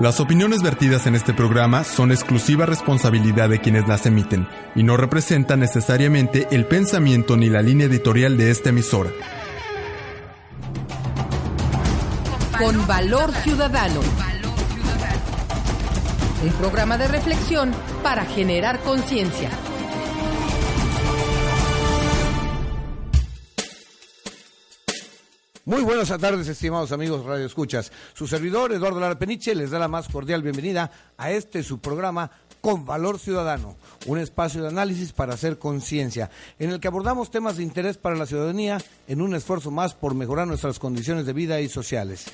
Las opiniones vertidas en este programa son exclusiva responsabilidad de quienes las emiten y no representan necesariamente el pensamiento ni la línea editorial de esta emisora. Con valor ciudadano. Un programa de reflexión para generar conciencia. Muy buenas tardes, estimados amigos Radio Escuchas. Su servidor, Eduardo Lara Peniche, les da la más cordial bienvenida a este su programa Con Valor Ciudadano, un espacio de análisis para hacer conciencia, en el que abordamos temas de interés para la ciudadanía en un esfuerzo más por mejorar nuestras condiciones de vida y sociales.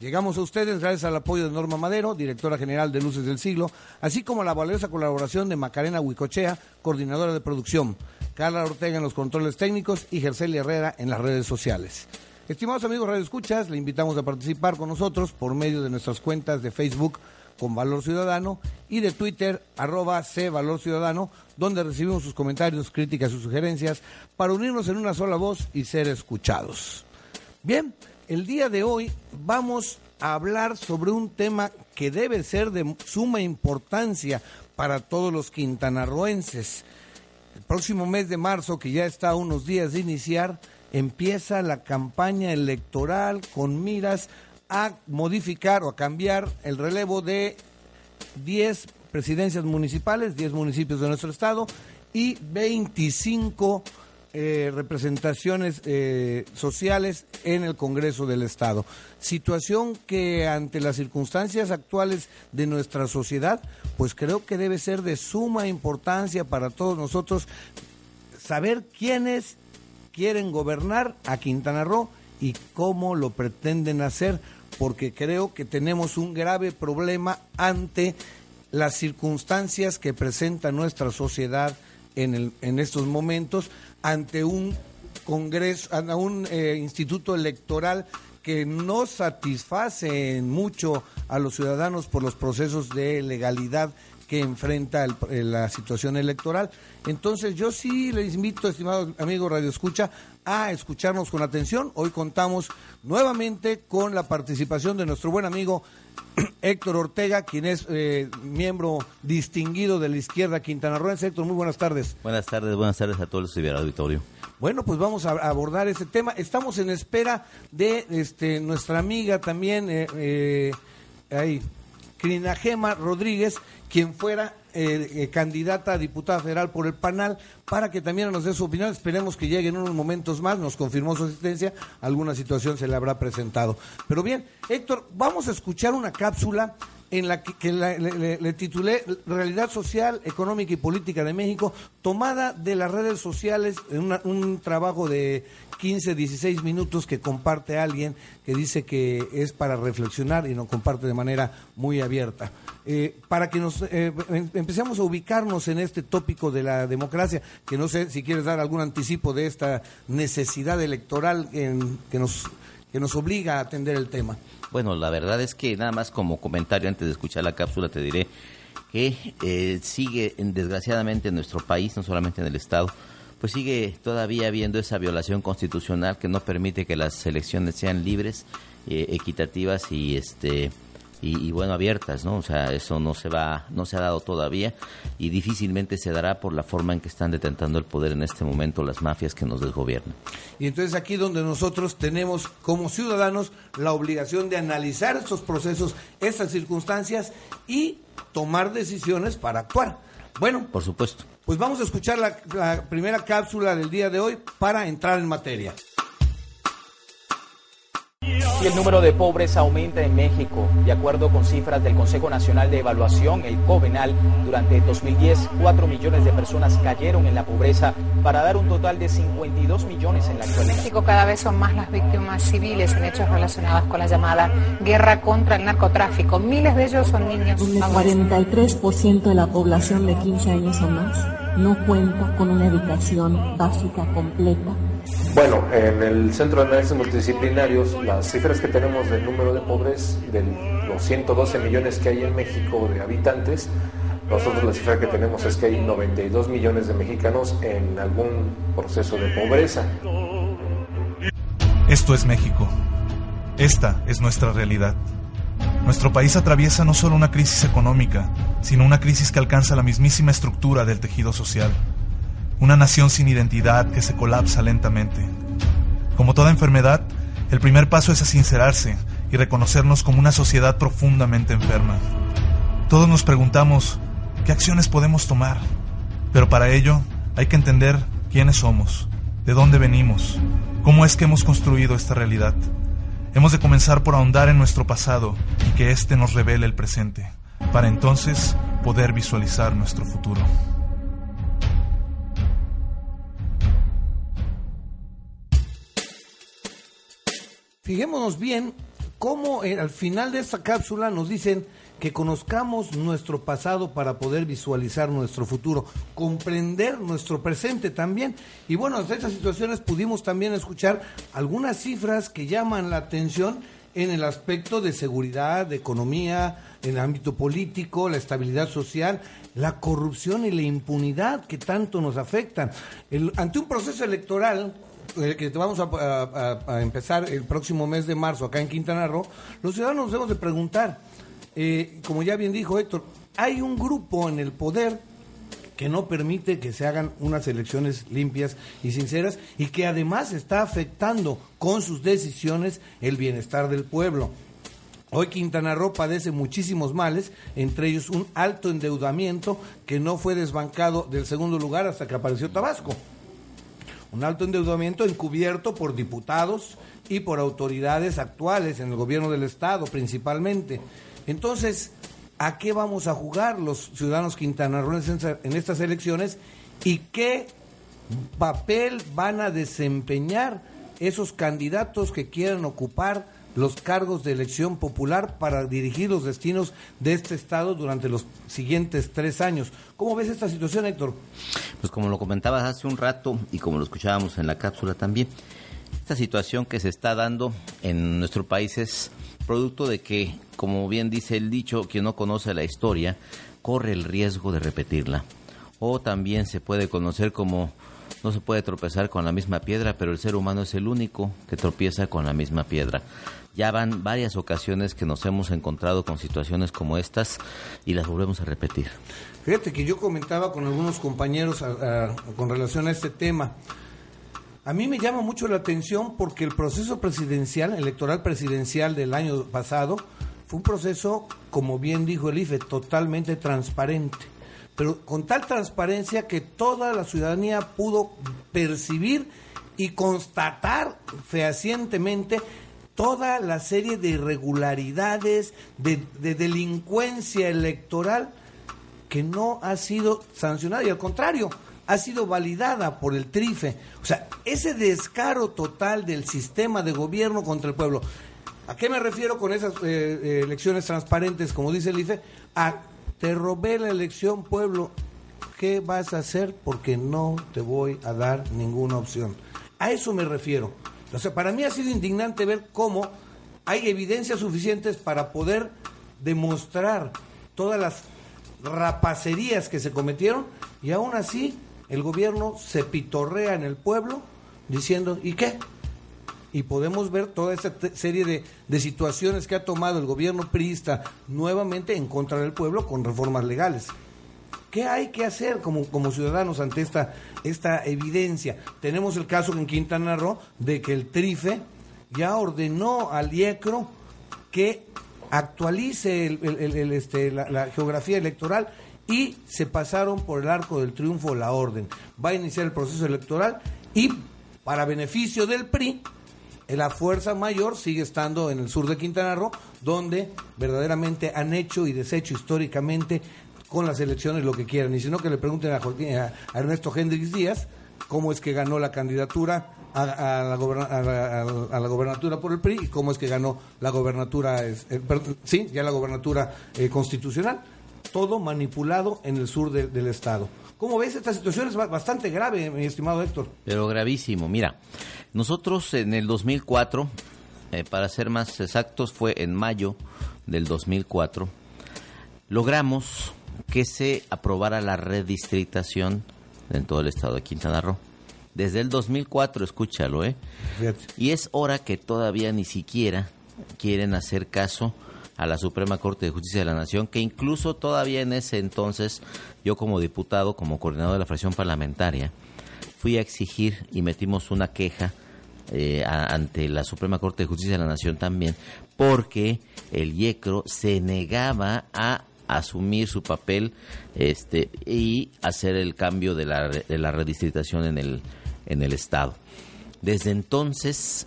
Llegamos a ustedes gracias al apoyo de Norma Madero, directora general de Luces del Siglo, así como a la valiosa colaboración de Macarena Huicochea, coordinadora de producción, Carla Ortega en los controles técnicos y Gercelia Herrera en las redes sociales. Estimados amigos Radio Escuchas, le invitamos a participar con nosotros por medio de nuestras cuentas de Facebook con Valor Ciudadano y de Twitter arroba C Valor Ciudadano, donde recibimos sus comentarios, críticas y sugerencias para unirnos en una sola voz y ser escuchados. Bien, el día de hoy vamos a hablar sobre un tema que debe ser de suma importancia para todos los quintanarroenses. El próximo mes de marzo, que ya está a unos días de iniciar, empieza la campaña electoral con miras a modificar o a cambiar el relevo de 10 presidencias municipales, 10 municipios de nuestro estado y 25 eh, representaciones eh, sociales en el Congreso del Estado. Situación que ante las circunstancias actuales de nuestra sociedad, pues creo que debe ser de suma importancia para todos nosotros saber quiénes quieren gobernar a Quintana Roo y cómo lo pretenden hacer, porque creo que tenemos un grave problema ante las circunstancias que presenta nuestra sociedad en, en estos momentos, ante un Congreso, ante un eh, instituto electoral que no satisface mucho a los ciudadanos por los procesos de legalidad que enfrenta el, eh, la situación electoral. Entonces yo sí les invito, estimado amigo Radio Escucha, a escucharnos con atención. Hoy contamos nuevamente con la participación de nuestro buen amigo Héctor Ortega, quien es eh, miembro distinguido de la izquierda quintanarroense. Héctor, muy buenas tardes. Buenas tardes, buenas tardes a todos los del auditorio. Bueno, pues vamos a abordar ese tema. Estamos en espera de este, nuestra amiga también, eh, eh, ahí, Crinagema Rodríguez, quien fuera eh, eh, candidata a diputada federal por el PANAL, para que también nos dé su opinión. Esperemos que llegue en unos momentos más, nos confirmó su asistencia, alguna situación se le habrá presentado. Pero bien, Héctor, vamos a escuchar una cápsula en la que, le, titulé Realidad Social, Económica y Política de México, tomada de las redes sociales, en un trabajo de 15, 16 minutos que comparte alguien que dice que es para reflexionar y nos comparte de manera muy abierta. Eh, para que nos eh, em, empecemos a ubicarnos en este tópico de la democracia, que no sé si quieres dar algún anticipo de esta necesidad electoral que, nos, que nos obliga a atender el tema. Bueno, la verdad es que nada más como comentario antes de escuchar la cápsula te diré que eh, sigue desgraciadamente en nuestro país, no solamente en el Estado, pues sigue todavía habiendo esa violación constitucional que no permite que las elecciones sean libres, eh, equitativas y este y, bueno abiertas, ¿no? O sea, eso no se va, no se ha dado todavía y difícilmente se dará por la forma en que están detentando el poder en este momento las mafias que nos desgobiernan. Y entonces aquí donde nosotros tenemos como ciudadanos la obligación de analizar estos procesos, estas circunstancias y tomar decisiones para actuar. Bueno, por supuesto. Pues vamos a escuchar la, primera cápsula del día de hoy para entrar en materia. Y el número de pobres aumenta en México. De acuerdo con cifras del Consejo Nacional de Evaluación, el COVENAL, durante 2010, 4 millones de personas cayeron en la pobreza para dar un total de 52 millones en la actualidad. En México cada vez son más las víctimas civiles en hechos relacionados con la llamada guerra contra el narcotráfico. Miles de ellos son niños. El 43% de la población de 15 años o más no cuenta con una educación básica completa bueno, en el Centro de Análisis Multidisciplinarios, las cifras que tenemos del número de pobres, de los 112 millones que hay en México de habitantes, nosotros la cifra que tenemos es que hay 92 millones de mexicanos en algún proceso de pobreza. Esto es México. Esta es nuestra realidad. Nuestro país atraviesa no solo una crisis económica, sino una crisis que alcanza la mismísima estructura del tejido social una nación sin identidad que se colapsa lentamente. Como toda enfermedad, el primer paso es a sincerarse y reconocernos como una sociedad profundamente enferma. Todos nos preguntamos, ¿qué acciones podemos tomar? Pero para ello hay que entender quiénes somos, de dónde venimos, cómo es que hemos construido esta realidad. Hemos de comenzar por ahondar en nuestro pasado y que éste nos revele el presente, para entonces poder visualizar nuestro futuro. Fijémonos bien cómo eh, al final de esta cápsula nos dicen que conozcamos nuestro pasado para poder visualizar nuestro futuro, comprender nuestro presente también. Y bueno, en estas situaciones pudimos también escuchar algunas cifras que llaman la atención en el aspecto de seguridad, de economía, en el ámbito político, la estabilidad social, la corrupción y la impunidad que tanto nos afectan. ante un proceso electoral que vamos a, empezar el próximo mes de marzo acá en Quintana Roo, los ciudadanos debemos de preguntar, eh, como ya bien dijo Héctor, hay un grupo en el poder que no permite que se hagan unas elecciones limpias y sinceras y que además está afectando con sus decisiones el bienestar del pueblo. Hoy Quintana Roo padece muchísimos males, entre ellos un alto endeudamiento que no fue desbancado del segundo lugar hasta que apareció Tabasco un alto endeudamiento encubierto por diputados y por autoridades actuales en el gobierno del Estado principalmente. Entonces, ¿a qué vamos a jugar los ciudadanos quintanarroenses en estas elecciones y qué papel van a desempeñar esos candidatos que quieran ocupar los cargos de elección popular para dirigir los destinos de este Estado durante los siguientes tres años. ¿Cómo ves esta situación, Héctor? Pues como lo comentabas hace un rato y como lo escuchábamos en la cápsula también, esta situación que se está dando en nuestro país es producto de que, como bien dice el dicho, quien no conoce la historia corre el riesgo de repetirla. O también se puede conocer como no se puede tropezar con la misma piedra, pero el ser humano es el único que tropieza con la misma piedra. Ya van varias ocasiones que nos hemos encontrado con situaciones como estas y las volvemos a repetir. Fíjate que yo comentaba con algunos compañeros con relación a este tema. A mí me llama mucho la atención porque el proceso presidencial, electoral presidencial del año pasado, fue un proceso, como bien dijo el IFE, totalmente transparente. Pero con tal transparencia que toda la ciudadanía pudo percibir y constatar fehacientemente toda la serie de irregularidades, de, delincuencia electoral que no ha sido sancionada y al contrario, ha sido validada por el TRIFE. O sea, ese descaro total del sistema de gobierno contra el pueblo. ¿A qué me refiero con esas eh, eh, elecciones transparentes, como dice el IFE? A te robé la elección, pueblo, ¿qué vas a hacer? Porque no te voy a dar ninguna opción. A eso me refiero. O para mí ha sido indignante ver cómo hay evidencias suficientes para poder demostrar todas las rapacerías que se cometieron y aún así el gobierno se pitorrea en el pueblo diciendo, ¿y qué? Y podemos ver toda esa serie de, de, situaciones que ha tomado el gobierno priista nuevamente en contra del pueblo con reformas legales. ¿Qué hay que hacer como, como ciudadanos ante esta, esta evidencia? Tenemos el caso en Quintana Roo de que el TRIFE ya ordenó al IECRO que actualice este, la, geografía electoral y se pasaron por el arco del triunfo la orden. Va a iniciar el proceso electoral y para beneficio del PRI la fuerza mayor sigue estando en el sur de Quintana Roo, donde verdaderamente han hecho y deshecho históricamente con las elecciones lo que quieran. Y si no, que le pregunten a, a Ernesto Hendrix Díaz cómo es que ganó la candidatura a, la, gobernatura por el PRI y cómo es que ganó la gobernatura, eh, sí, ya la gobernatura eh, constitucional. Todo manipulado en el sur del Estado. ¿Cómo ves? Esta situación es bastante grave, mi estimado Héctor. Pero gravísimo. Mira, nosotros en el 2004, eh, para ser más exactos, fue en mayo del 2004, logramos que se aprobara la redistritación en todo el estado de Quintana Roo. Desde el 2004, escúchalo, ¿eh? Y es hora que todavía ni siquiera quieren hacer caso a la Suprema Corte de Justicia de la Nación, que incluso todavía en ese entonces, yo como diputado, como coordinador de la fracción parlamentaria, fui a exigir y metimos una queja eh, ante la Suprema Corte de Justicia de la Nación también, porque el IECRO se negaba a asumir su papel este y hacer el cambio de la, de la redistritación en el, en el Estado. Desde entonces,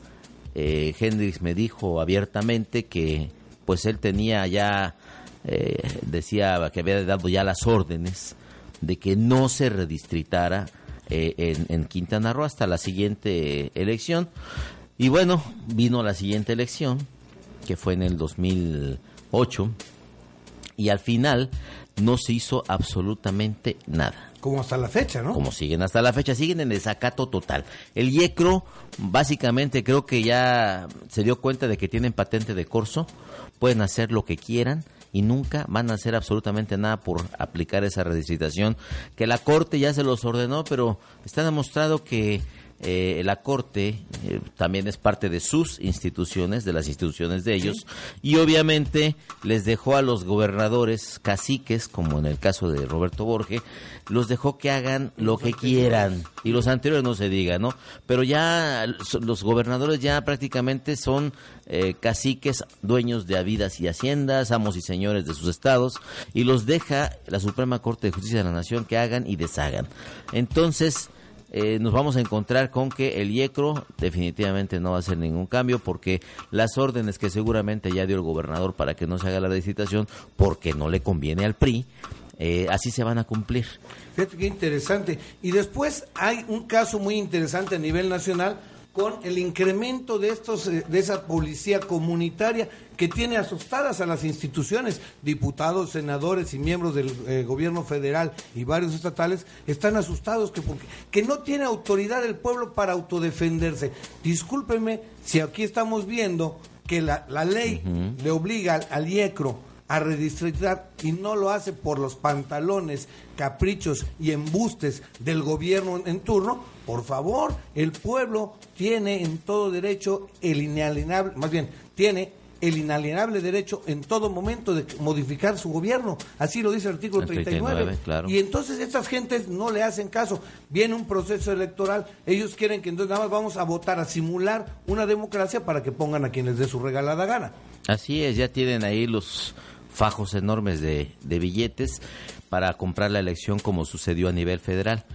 eh, Hendrix me dijo abiertamente que pues él tenía ya, eh, decía que había dado ya las órdenes de que no se redistritara eh, en, en Quintana Roo hasta la siguiente elección. Y bueno, vino la siguiente elección, que fue en el 2008 y al final no se hizo absolutamente nada. Como hasta la fecha, ¿no? Como siguen hasta la fecha, siguen en desacato total. El IECRO, básicamente, creo que ya se dio cuenta de que tienen patente de corso, pueden hacer lo que quieran y nunca van a hacer absolutamente nada por aplicar esa redistritación que la Corte ya se los ordenó, pero está demostrado que eh, la Corte eh, también es parte de sus instituciones, de las instituciones de ellos, y obviamente les dejó a los gobernadores caciques, como en el caso de Roberto Borge, los dejó que hagan lo que quieran, y los anteriores no se diga, ¿no? Pero ya los gobernadores ya prácticamente son eh, caciques, dueños de habidas y haciendas, amos y señores de sus estados, y los deja la Suprema Corte de Justicia de la Nación que hagan y deshagan. Entonces, eh, nos vamos a encontrar con que el IECRO definitivamente no va a hacer ningún cambio porque las órdenes que seguramente ya dio el gobernador para que no se haga la licitación porque no le conviene al PRI, eh, así se van a cumplir. Fíjate qué interesante. Y después hay un caso muy interesante a nivel nacional con el incremento de estos eh, de esa policía comunitaria que tiene asustadas a las instituciones, diputados, senadores y miembros del eh, gobierno federal y varios estatales están asustados que porque que no tiene autoridad el pueblo para autodefenderse. Discúlpenme si aquí estamos viendo que la, la ley le obliga al, al IECRO a redistritar y no lo hace por los pantalones, caprichos y embustes del gobierno en turno, por favor, el pueblo tiene en todo derecho el inalienable, más bien, tiene el inalienable derecho en todo momento de modificar su gobierno. Así lo dice el artículo 39. Y entonces estas gentes no le hacen caso. Viene un proceso electoral, ellos quieren que entonces nada más vamos a votar, a simular una democracia para que pongan a quienes dé su regalada gana. Así es, ya tienen ahí los fajos enormes de, billetes para comprar la elección como sucedió a nivel federal.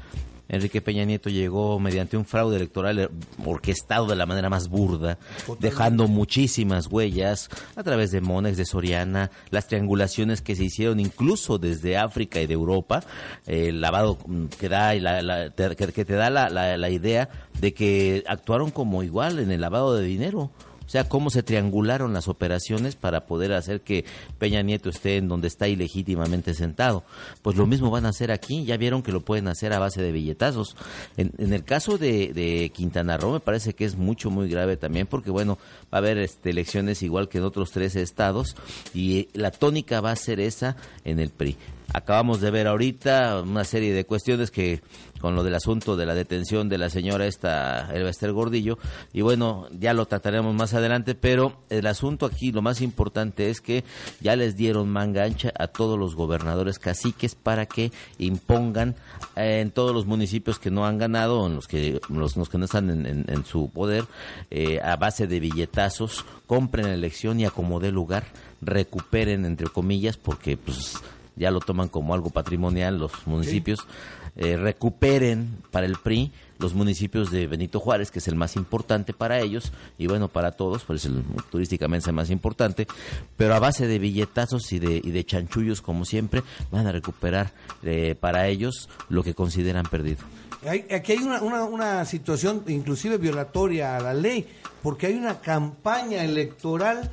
Enrique Peña Nieto llegó mediante un fraude electoral eh, orquestado de la manera más burda, dejando muchísimas huellas a través de Monex, de Soriana, las triangulaciones que se hicieron incluso desde África y de Europa, el lavado que da la, que, te da la, la idea de que actuaron como igual en el lavado de dinero. O sea, cómo se triangularon las operaciones para poder hacer que Peña Nieto esté en donde está ilegítimamente sentado. Pues lo mismo van a hacer aquí. Ya vieron que lo pueden hacer a base de billetazos. En, el caso de, Quintana Roo me parece que es mucho, muy grave también porque, bueno, va a haber este, elecciones igual que en otros tres estados y la tónica va a ser esa en el PRI. Acabamos de ver ahorita una serie de cuestiones que con lo del asunto de la detención de la señora esta Elba Esther Gordillo y bueno, ya lo trataremos más adelante, pero el asunto aquí lo más importante es que ya les dieron manga ancha a todos los gobernadores caciques para que impongan eh, en todos los municipios que no han ganado, en los que los, que no están en, su poder, eh, a base de billetazos, compren la elección y acomode lugar, recuperen entre comillas porque pues ya lo toman como algo patrimonial los municipios, eh, recuperen para el PRI los municipios de Benito Juárez, que es el más importante para ellos, y bueno, para todos, pues el, turísticamente es el más importante, pero a base de billetazos y de, y de chanchullos, como siempre, van a recuperar eh, para ellos lo que consideran perdido. aquí hay una, una, una situación inclusive violatoria a la ley, porque hay una campaña electoral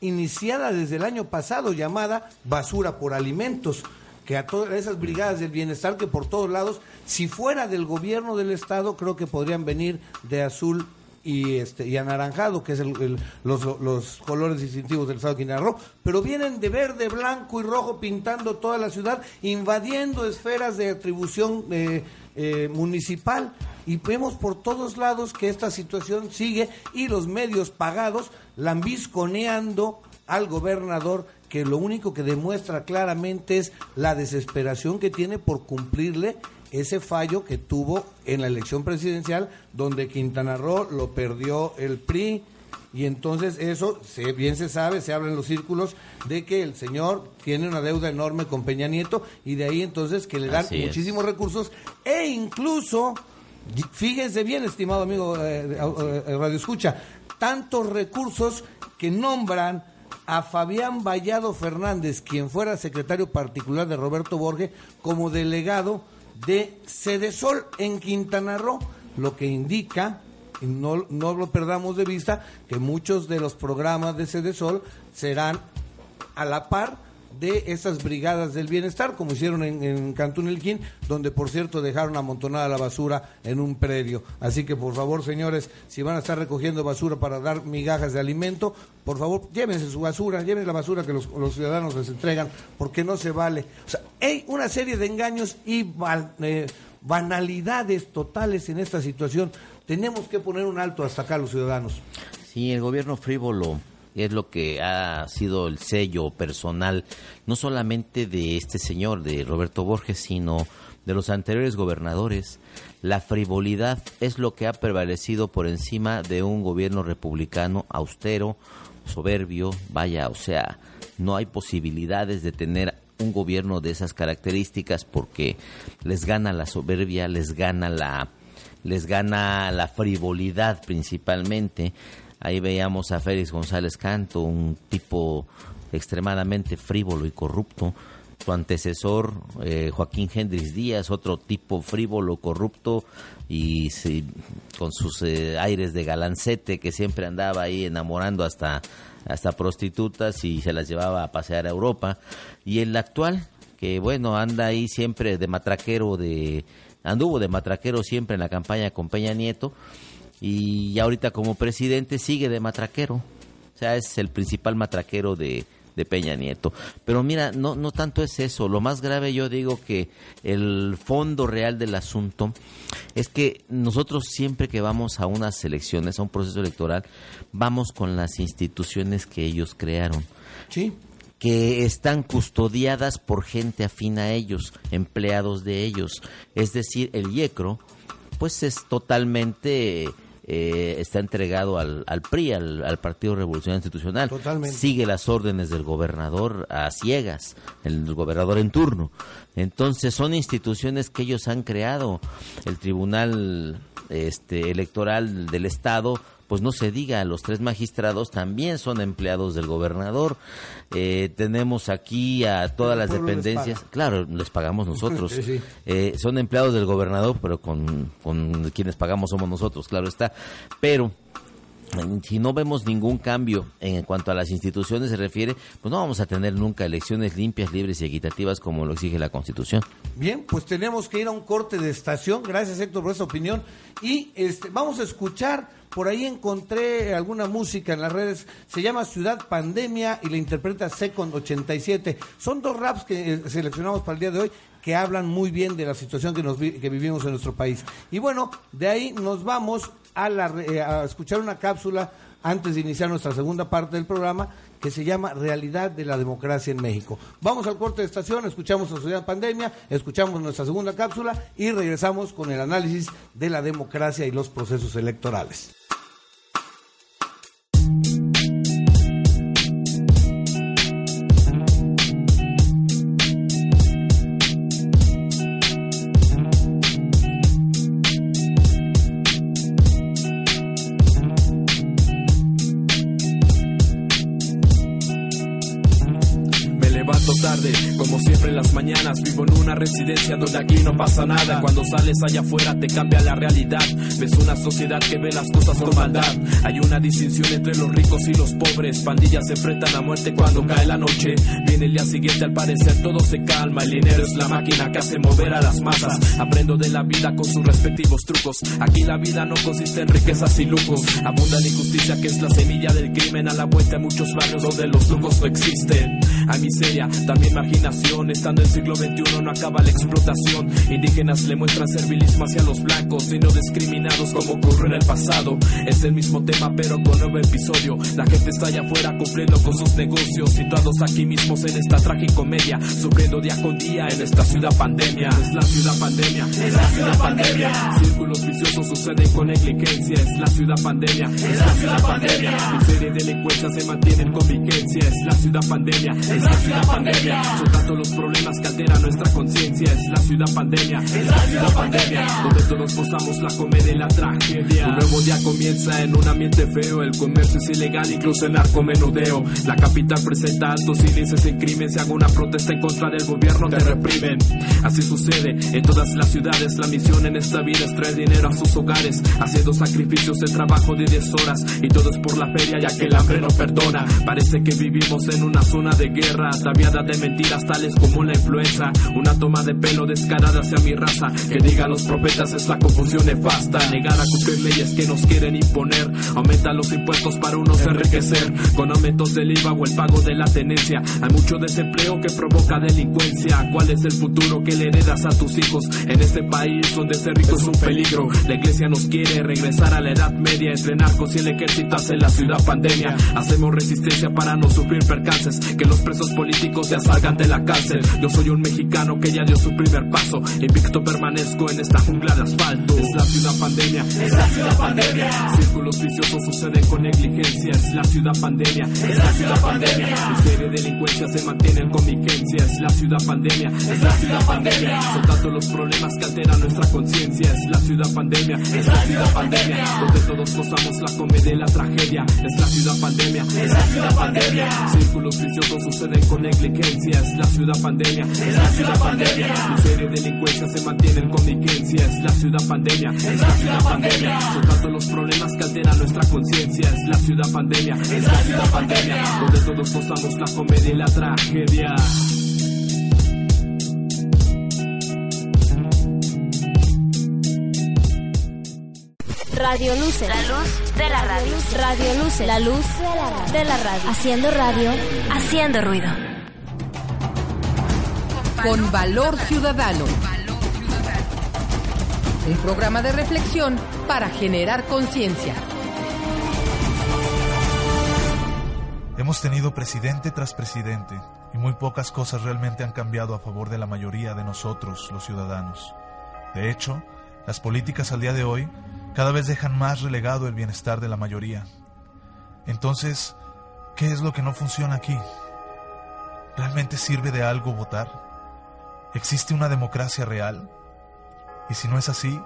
iniciada desde el año pasado llamada Basura por Alimentos que a todas esas brigadas del bienestar que por todos lados, si fuera del gobierno del estado, creo que podrían venir de azul y este y anaranjado, que es los, colores distintivos del estado de Quintana pero vienen de verde, blanco y rojo pintando toda la ciudad, invadiendo esferas de atribución eh, eh, municipal. Y vemos por todos lados que esta situación sigue y los medios pagados lambisconeando al gobernador que lo único que demuestra claramente es la desesperación que tiene por cumplirle ese fallo que tuvo en la elección presidencial donde Quintana Roo lo perdió el PRI y entonces eso se, bien se sabe, se habla en los círculos de que el señor tiene una deuda enorme con Peña Nieto y de ahí entonces que le dan muchísimos recursos e incluso, fíjense bien estimado amigo eh, eh, Radio Escucha, tantos recursos que nombran a Fabián Vallado Fernández, quien fuera secretario particular de Roberto Borges, como delegado de Cedesol en Quintana Roo, lo que indica, y no, no lo perdamos de vista, que muchos de los programas de Cedesol serán a la par de esas brigadas del bienestar, como hicieron en, en Cantún Elquín, donde por cierto dejaron amontonada la basura en un predio. Así que por favor, señores, si van a estar recogiendo basura para dar migajas de alimento, por favor, llévense su basura, llévense la basura que los, ciudadanos les entregan, porque no se vale. O sea, hay una serie de engaños y eh, banalidades totales en esta situación. Tenemos que poner un alto hasta acá los ciudadanos. Sí, el gobierno frívolo es lo que ha sido el sello personal, no solamente de este señor, de Roberto Borges, sino de los anteriores gobernadores. La frivolidad es lo que ha prevalecido por encima de un gobierno republicano austero, soberbio, vaya, o sea, no hay posibilidades de tener un gobierno de esas características porque les gana la soberbia, les gana la les gana la frivolidad principalmente Ahí veíamos a Félix González Canto, un tipo extremadamente frívolo y corrupto. Su antecesor, eh, Joaquín Hendrix Díaz, otro tipo frívolo, corrupto y con sus eh, aires de galancete que siempre andaba ahí enamorando hasta, hasta prostitutas y se las llevaba a pasear a Europa. Y el actual, que bueno, anda ahí siempre de matraquero, de anduvo de matraquero siempre en la campaña con Peña Nieto y ahorita como presidente sigue de matraquero. O sea, es el principal matraquero de, de Peña Nieto. Pero mira, no, no tanto es eso. Lo más grave yo digo que el fondo real del asunto es que nosotros siempre que vamos a unas elecciones, a un proceso electoral, vamos con las instituciones que ellos crearon. Sí. Que están custodiadas por gente afín a ellos, empleados de ellos. Es decir, el IECRO, pues es totalmente eh, está entregado al, al PRI, al, Partido Revolucionario Institucional. Sigue las órdenes del gobernador a ciegas, el gobernador en turno. Entonces son instituciones que ellos han creado. El Tribunal este, Electoral del Estado pues no se diga, los tres magistrados también son empleados del gobernador. Eh, tenemos aquí a todas las dependencias, claro, les pagamos nosotros. Eh, son empleados del gobernador, pero con, con quienes pagamos somos nosotros, claro está. Pero si no vemos ningún cambio en cuanto a las instituciones se refiere, pues no vamos a tener nunca elecciones limpias, libres y equitativas como lo exige la Constitución. Bien, pues tenemos que ir a un corte de estación. Gracias Héctor por esa opinión. Y este, vamos a escuchar, por ahí encontré alguna música en las redes, se llama Ciudad Pandemia y la interpreta Second 87. Son dos raps que eh, seleccionamos para el día de hoy que hablan muy bien de la situación que, nos, que vivimos en nuestro país. Y bueno, de ahí nos vamos eh, a, escuchar una cápsula antes de iniciar nuestra segunda parte del programa que se llama Realidad de la Democracia en México. Vamos al corte de estación, escuchamos la sociedad pandemia, escuchamos nuestra segunda cápsula y regresamos con el análisis de la democracia y los procesos electorales. Residencia donde aquí no pasa nada. Cuando sales allá afuera te cambia la realidad. Ves una sociedad que ve las cosas con maldad. Hay una distinción entre los ricos y los pobres. Pandillas se enfrentan a muerte cuando cae la noche. Viene el día siguiente, al parecer todo se calma. El dinero es la máquina que hace mover a las masas. Aprendo de la vida con sus respectivos trucos. Aquí la vida no consiste en riquezas y lujos. Abunda la injusticia que es la semilla del crimen a la vuelta en muchos barrios donde los lujos no existen. Hay miseria, también marginación. Estando en el siglo XXI no acaba la explotación. Indígenas le muestran servilismo hacia los blancos y no discriminados como ocurrió en el pasado. Es el mismo tema pero con nuevo episodio. La gente está allá afuera cumpliendo con sus negocios. Situados aquí mismos en esta tragicomedia. Sufriendo día con día en esta ciudad pandemia. Es la ciudad pandemia, es la ciudad pandemia. Círculos viciosos suceden con negligencia. Es la ciudad pandemia, es la ciudad pandemia. Miseria y delincuencia se mantienen con vigencia. Es la ciudad pandemia, es la ciudad pandemia. Son tantos los problemas que alteran nuestra conciencia. Es la ciudad pandemia, es la ciudad pandemia. Donde todos posamos la comedia y la tragedia. Un nuevo día comienza en un ambiente feo. El comercio es ilegal, incluso el narcomenudeo. La capital presenta altos índices en crimen. Si hago una protesta en contra del gobierno, te reprimen. Así sucede en todas las ciudades. La misión en esta vida es traer dinero a sus hogares. Haciendo sacrificios de trabajo de 10 horas. Y todo es por la feria, ya que el hambre no perdona. Parece que vivimos en una zona de guerra, ataviada de mentiras tales como la influenza. Una toma de pelo descarada hacia mi raza. Que diga los profetas es la confusión nefasta. Negar a cumplir leyes que nos quieren imponer. Aumentan los impuestos para unos enriquecer. Con aumentos del IVA o el pago de la tenencia. Hay mucho desempleo que provoca delincuencia. ¿Cuál es el futuro que le heredas a tus hijos? En este país donde ser rico es un peligro. La iglesia nos quiere regresar a la edad media. Entre narcos y el ejército hace la ciudad pandemia. Hacemos resistencia para no sufrir percances. Que los presos políticos ya salgan de la cárcel. Yo soy un mexicano que ya dio su primer paso. Invicto permanezco en esta jungla de asfalto. Es la ciudad pandemia, es la ciudad pandemia. Círculos viciosos suceden con negligencia. Es la ciudad pandemia, es la ciudad pandemia. Y delincuencia se mantienen con vigencia. Es la ciudad pandemia, es la ciudad pandemia. Son tantos los problemas que alteran nuestra conciencia. Es la ciudad pandemia, es la ciudad pandemia. Donde todos gozamos la comedia y la tragedia. Es la ciudad pandemia, es la ciudad pandemia. Círculos viciosos suceden con negligencia. Es la ciudad pandemia, es la ciudad pandemia. Miseria y delincuencia se mantienen con vigencia. Es la ciudad pandemia, es la ciudad pandemia. Son tantos los problemas que alteran nuestra conciencia. Es la ciudad pandemia, es la ciudad pandemia. Donde todos gozamos la comedia y la tragedia. Radio Luce. La luz de la radio. Radio Luce. La luz de la radio. Haciendo radio, haciendo ruido. Con valor ciudadano. Un programa de reflexión para generar conciencia. Hemos tenido presidente tras presidente y muy pocas cosas realmente han cambiado a favor de la mayoría de nosotros, los ciudadanos. De hecho, las políticas al día de hoy cada vez dejan más relegado el bienestar de la mayoría. Entonces, ¿qué es lo que no funciona aquí? ¿Realmente sirve de algo votar? ¿Existe una democracia real? Y si no es así,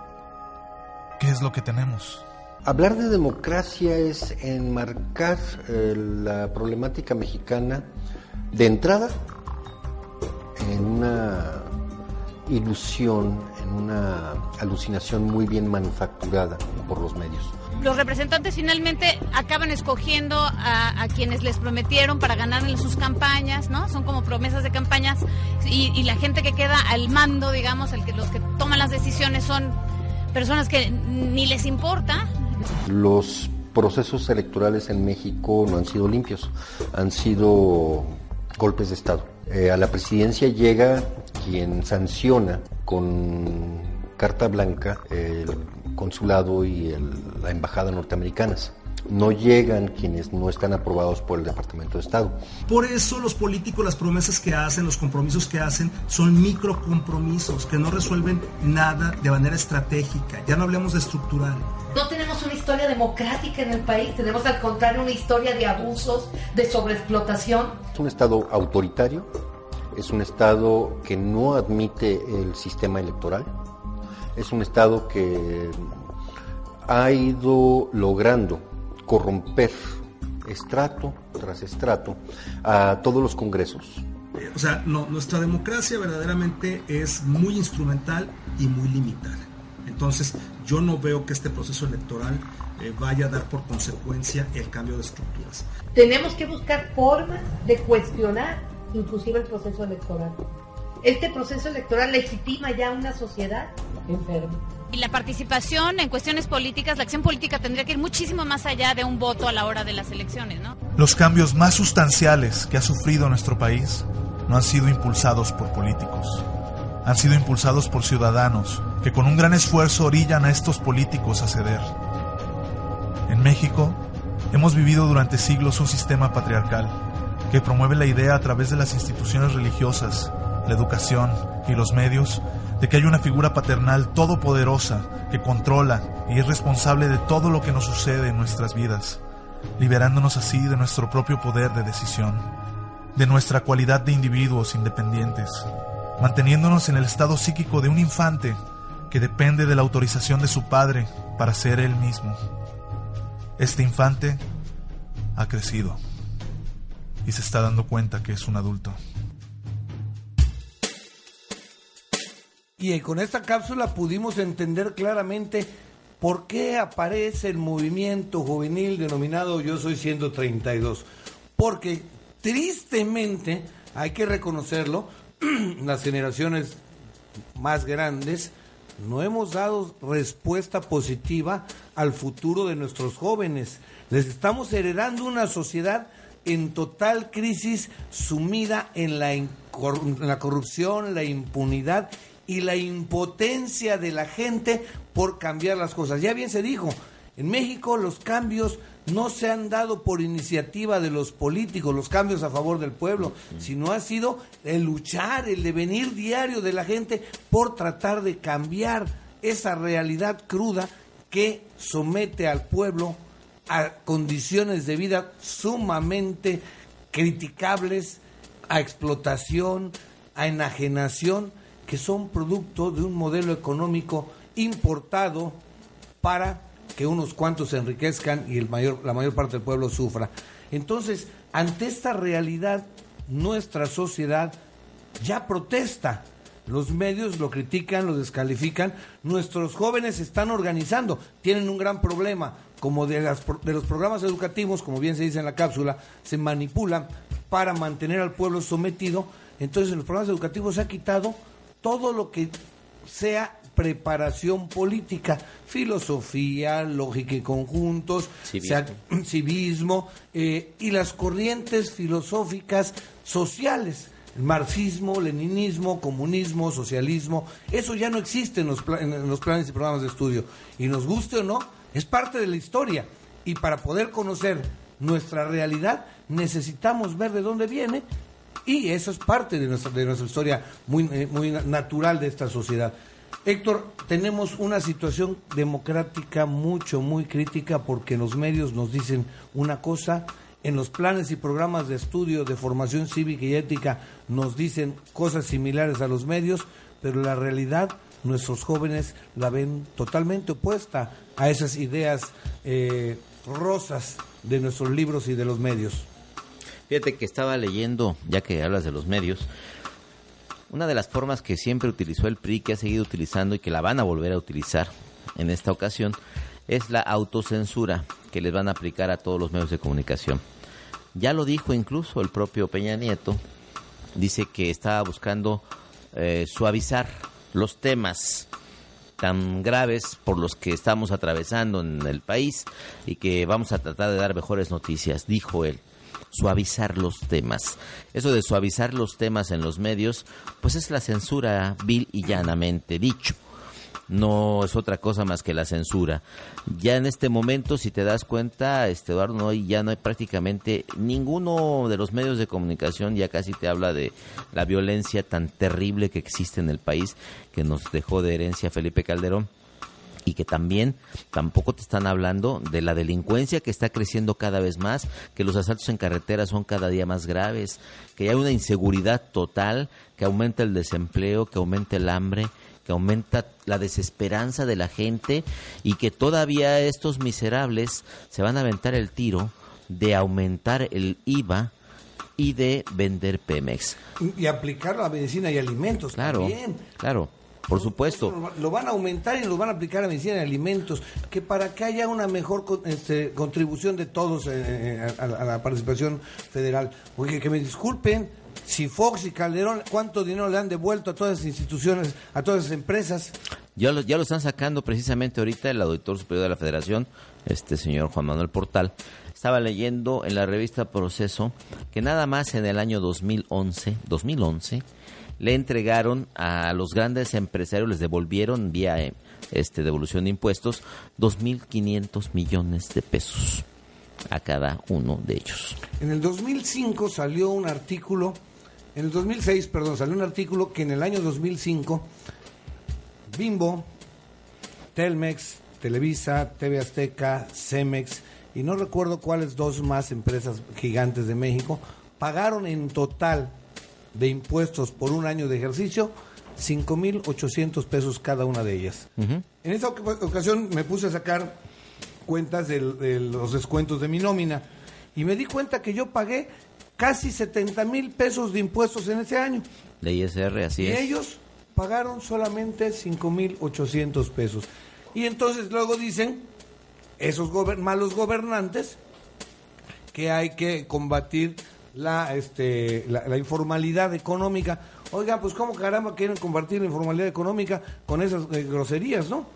¿qué es lo que tenemos? Hablar de democracia es enmarcar eh, la problemática mexicana de entrada ilusión, en una alucinación muy bien manufacturada por los medios. Los representantes finalmente acaban escogiendo a, a quienes les prometieron para ganar en sus campañas, ¿no? Son como promesas de campañas y, y la gente que queda al mando, digamos, el que, los que toman las decisiones son personas que ni les importa. Los procesos electorales en México no han sido limpios, han sido golpes de Estado. Eh, a la presidencia llega quien sanciona con carta blanca el consulado y la embajada norteamericanas. No llegan quienes no están aprobados por el Departamento de Estado. Por eso los políticos, las promesas que hacen, los compromisos que hacen, son microcompromisos que no resuelven nada de manera estratégica. Ya no hablemos de estructural. No tenemos una historia democrática en el país, tenemos al contrario una historia de abusos, de sobreexplotación. Es un Estado autoritario, es un Estado que no admite el sistema electoral, es un Estado que ha ido logrando corromper estrato tras estrato a todos los congresos, Eh, o sea, no, nuestra democracia verdaderamente es muy instrumental y muy limitada. Entonces, yo no veo que este proceso electoral eh, vaya a dar por consecuencia el cambio de estructuras. Tenemos que buscar formas de cuestionar inclusive el proceso electoral. Este proceso electoral legitima ya una sociedad enferma. Y la participación en cuestiones políticas, la acción política tendría que ir muchísimo más allá de un voto a la hora de las elecciones, ¿no? Los cambios más sustanciales que ha sufrido nuestro país no han sido impulsados por políticos, han sido impulsados por ciudadanos que con un gran esfuerzo orillan a estos políticos a ceder. En México hemos vivido durante siglos un sistema patriarcal que promueve la idea a través de las instituciones religiosas, la educación y los medios de que hay una figura paternal todopoderosa que controla y es responsable de todo lo que nos sucede en nuestras vidas, liberándonos así de nuestro propio poder de decisión, de nuestra cualidad de individuos independientes, manteniéndonos en el estado psíquico de un infante que depende de la autorización de su padre para ser él mismo. Este infante ha crecido y se está dando cuenta que es un adulto. Y con esta cápsula pudimos entender claramente por qué aparece el movimiento juvenil denominado Yo Soy 132. Porque tristemente, hay que reconocerlo, las generaciones más grandes no hemos dado respuesta positiva al futuro de nuestros jóvenes. Les estamos heredando una sociedad en total crisis, sumida en la, en la corrupción, la impunidad y la impotencia de la gente por cambiar las cosas. Ya bien se dijo, en México los cambios no se han dado por iniciativa de los políticos, los cambios a favor del pueblo, sino ha sido el luchar, el devenir diario de la gente por tratar de cambiar esa realidad cruda que somete al pueblo a condiciones de vida sumamente criticables, a explotación, a enajenación que son producto de un modelo económico importado para que unos cuantos se enriquezcan y el mayor, la mayor parte del pueblo sufra. Entonces, ante esta realidad, nuestra sociedad ya protesta. Los medios lo critican, lo descalifican. Nuestros jóvenes están organizando. Tienen un gran problema. Como de, las, de los programas educativos, como bien se dice en la cápsula, se manipulan para mantener al pueblo sometido. Entonces, en los programas educativos se ha quitado todo lo que sea preparación política, filosofía, lógica y conjuntos, civismo, eh, y las corrientes filosóficas sociales. El marxismo, leninismo, comunismo, socialismo, eso ya no existe en los, en los planes y programas de estudio. Y nos guste o no, es parte de la historia. Y para poder conocer nuestra realidad, necesitamos ver de dónde viene y eso es parte de nuestra, de nuestra historia muy, eh, muy natural de esta sociedad. Héctor, tenemos una situación democrática mucho, muy crítica porque los medios nos dicen una cosa, en los planes y programas de estudio de formación cívica y ética nos dicen cosas similares a los medios, pero la realidad nuestros jóvenes la ven totalmente opuesta a esas ideas eh, rosas de nuestros libros y de los medios. Fíjate que estaba leyendo, ya que hablas de los medios, una de las formas que siempre utilizó el PRI, que ha seguido utilizando y que la van a volver a utilizar en esta ocasión, es la autocensura que les van a aplicar a todos los medios de comunicación. Ya lo dijo incluso el propio Peña Nieto, dice que estaba buscando eh, suavizar los temas tan graves por los que estamos atravesando en el país y que vamos a tratar de dar mejores noticias, dijo él suavizar los temas. Eso de suavizar los temas en los medios, pues es la censura vil y llanamente dicho no es otra cosa más que la censura. Ya en este momento, si te das cuenta, este Eduardo, no hay, ya no hay prácticamente ninguno de los medios de comunicación, ya casi te habla de la violencia tan terrible que existe en el país, que nos dejó de herencia Felipe Calderón y que también tampoco te están hablando de la delincuencia que está creciendo cada vez más, que los asaltos en carretera son cada día más graves, que hay una inseguridad total, que aumenta el desempleo, que aumenta el hambre, que aumenta la desesperanza de la gente y que todavía estos miserables se van a aventar el tiro de aumentar el IVA y de vender Pemex. Y aplicar la medicina y alimentos Claro, también. claro, por supuesto. Lo van a aumentar y lo van a aplicar a medicina y alimentos, que para que haya una mejor este, contribución de todos eh, eh, a, a la participación federal. Porque que me disculpen, si Fox y Calderón, ¿cuánto dinero le han devuelto a todas las instituciones, a todas las empresas? Ya lo, ya lo están sacando precisamente ahorita el auditor superior de la Federación, este señor Juan Manuel Portal. Estaba leyendo en la revista Proceso que nada más en el año 2011, 2011 le entregaron a los grandes empresarios, les devolvieron vía eh, este devolución de impuestos 2.500 millones de pesos a cada uno de ellos. En el 2005 salió un artículo, en el 2006, perdón, salió un artículo que en el año 2005 Bimbo, Telmex, Televisa, TV Azteca, Cemex y no recuerdo cuáles dos más empresas gigantes de México pagaron en total de impuestos por un año de ejercicio 5.800 pesos cada una de ellas. En esa oc- ocasión me puse a sacar cuentas de, los descuentos de mi nómina y me di cuenta que yo pagué casi 70 mil pesos de impuestos en ese año De ISR, así y es. ellos pagaron solamente 5.800 pesos. Y entonces luego dicen, esos gober- malos gobernantes, que hay que combatir la, este, la, la informalidad económica. Oigan, pues cómo caramba quieren combatir la informalidad económica con esas eh, groserías, ¿no?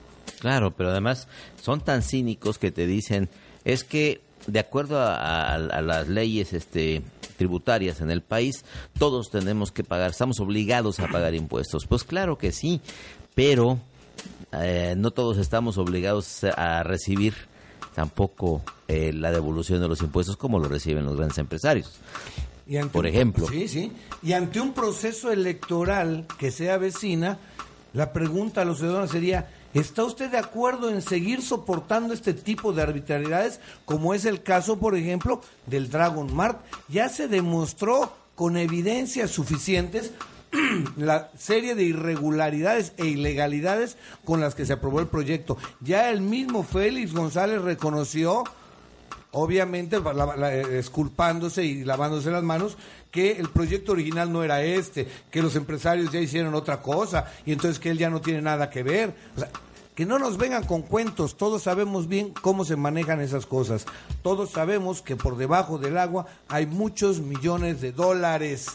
Claro, pero además son tan cínicos que te dicen, es que de acuerdo a las leyes este, tributarias en el país, todos tenemos que pagar, estamos obligados a pagar impuestos. Pues claro que sí, pero eh, no todos estamos obligados a recibir tampoco eh, la devolución de los impuestos como lo reciben los grandes empresarios. Y ante Por un- ejemplo. Sí, sí. Y ante un proceso electoral que se avecina, la pregunta a los ciudadanos sería, ¿está usted de acuerdo en seguir soportando este tipo de arbitrariedades, como es el caso, por ejemplo, del Dragon Mart? Ya se demostró con evidencias suficientes la serie de irregularidades e ilegalidades con las que se aprobó el proyecto. Ya el mismo Félix González reconoció obviamente la- esculpándose y lavándose las manos que el proyecto original no era este, que los empresarios ya hicieron otra cosa y entonces que él ya no tiene nada que ver. O sea, que no nos vengan con cuentos, todos sabemos bien cómo se manejan esas cosas. Todos sabemos que por debajo del agua hay muchos millones de dólares.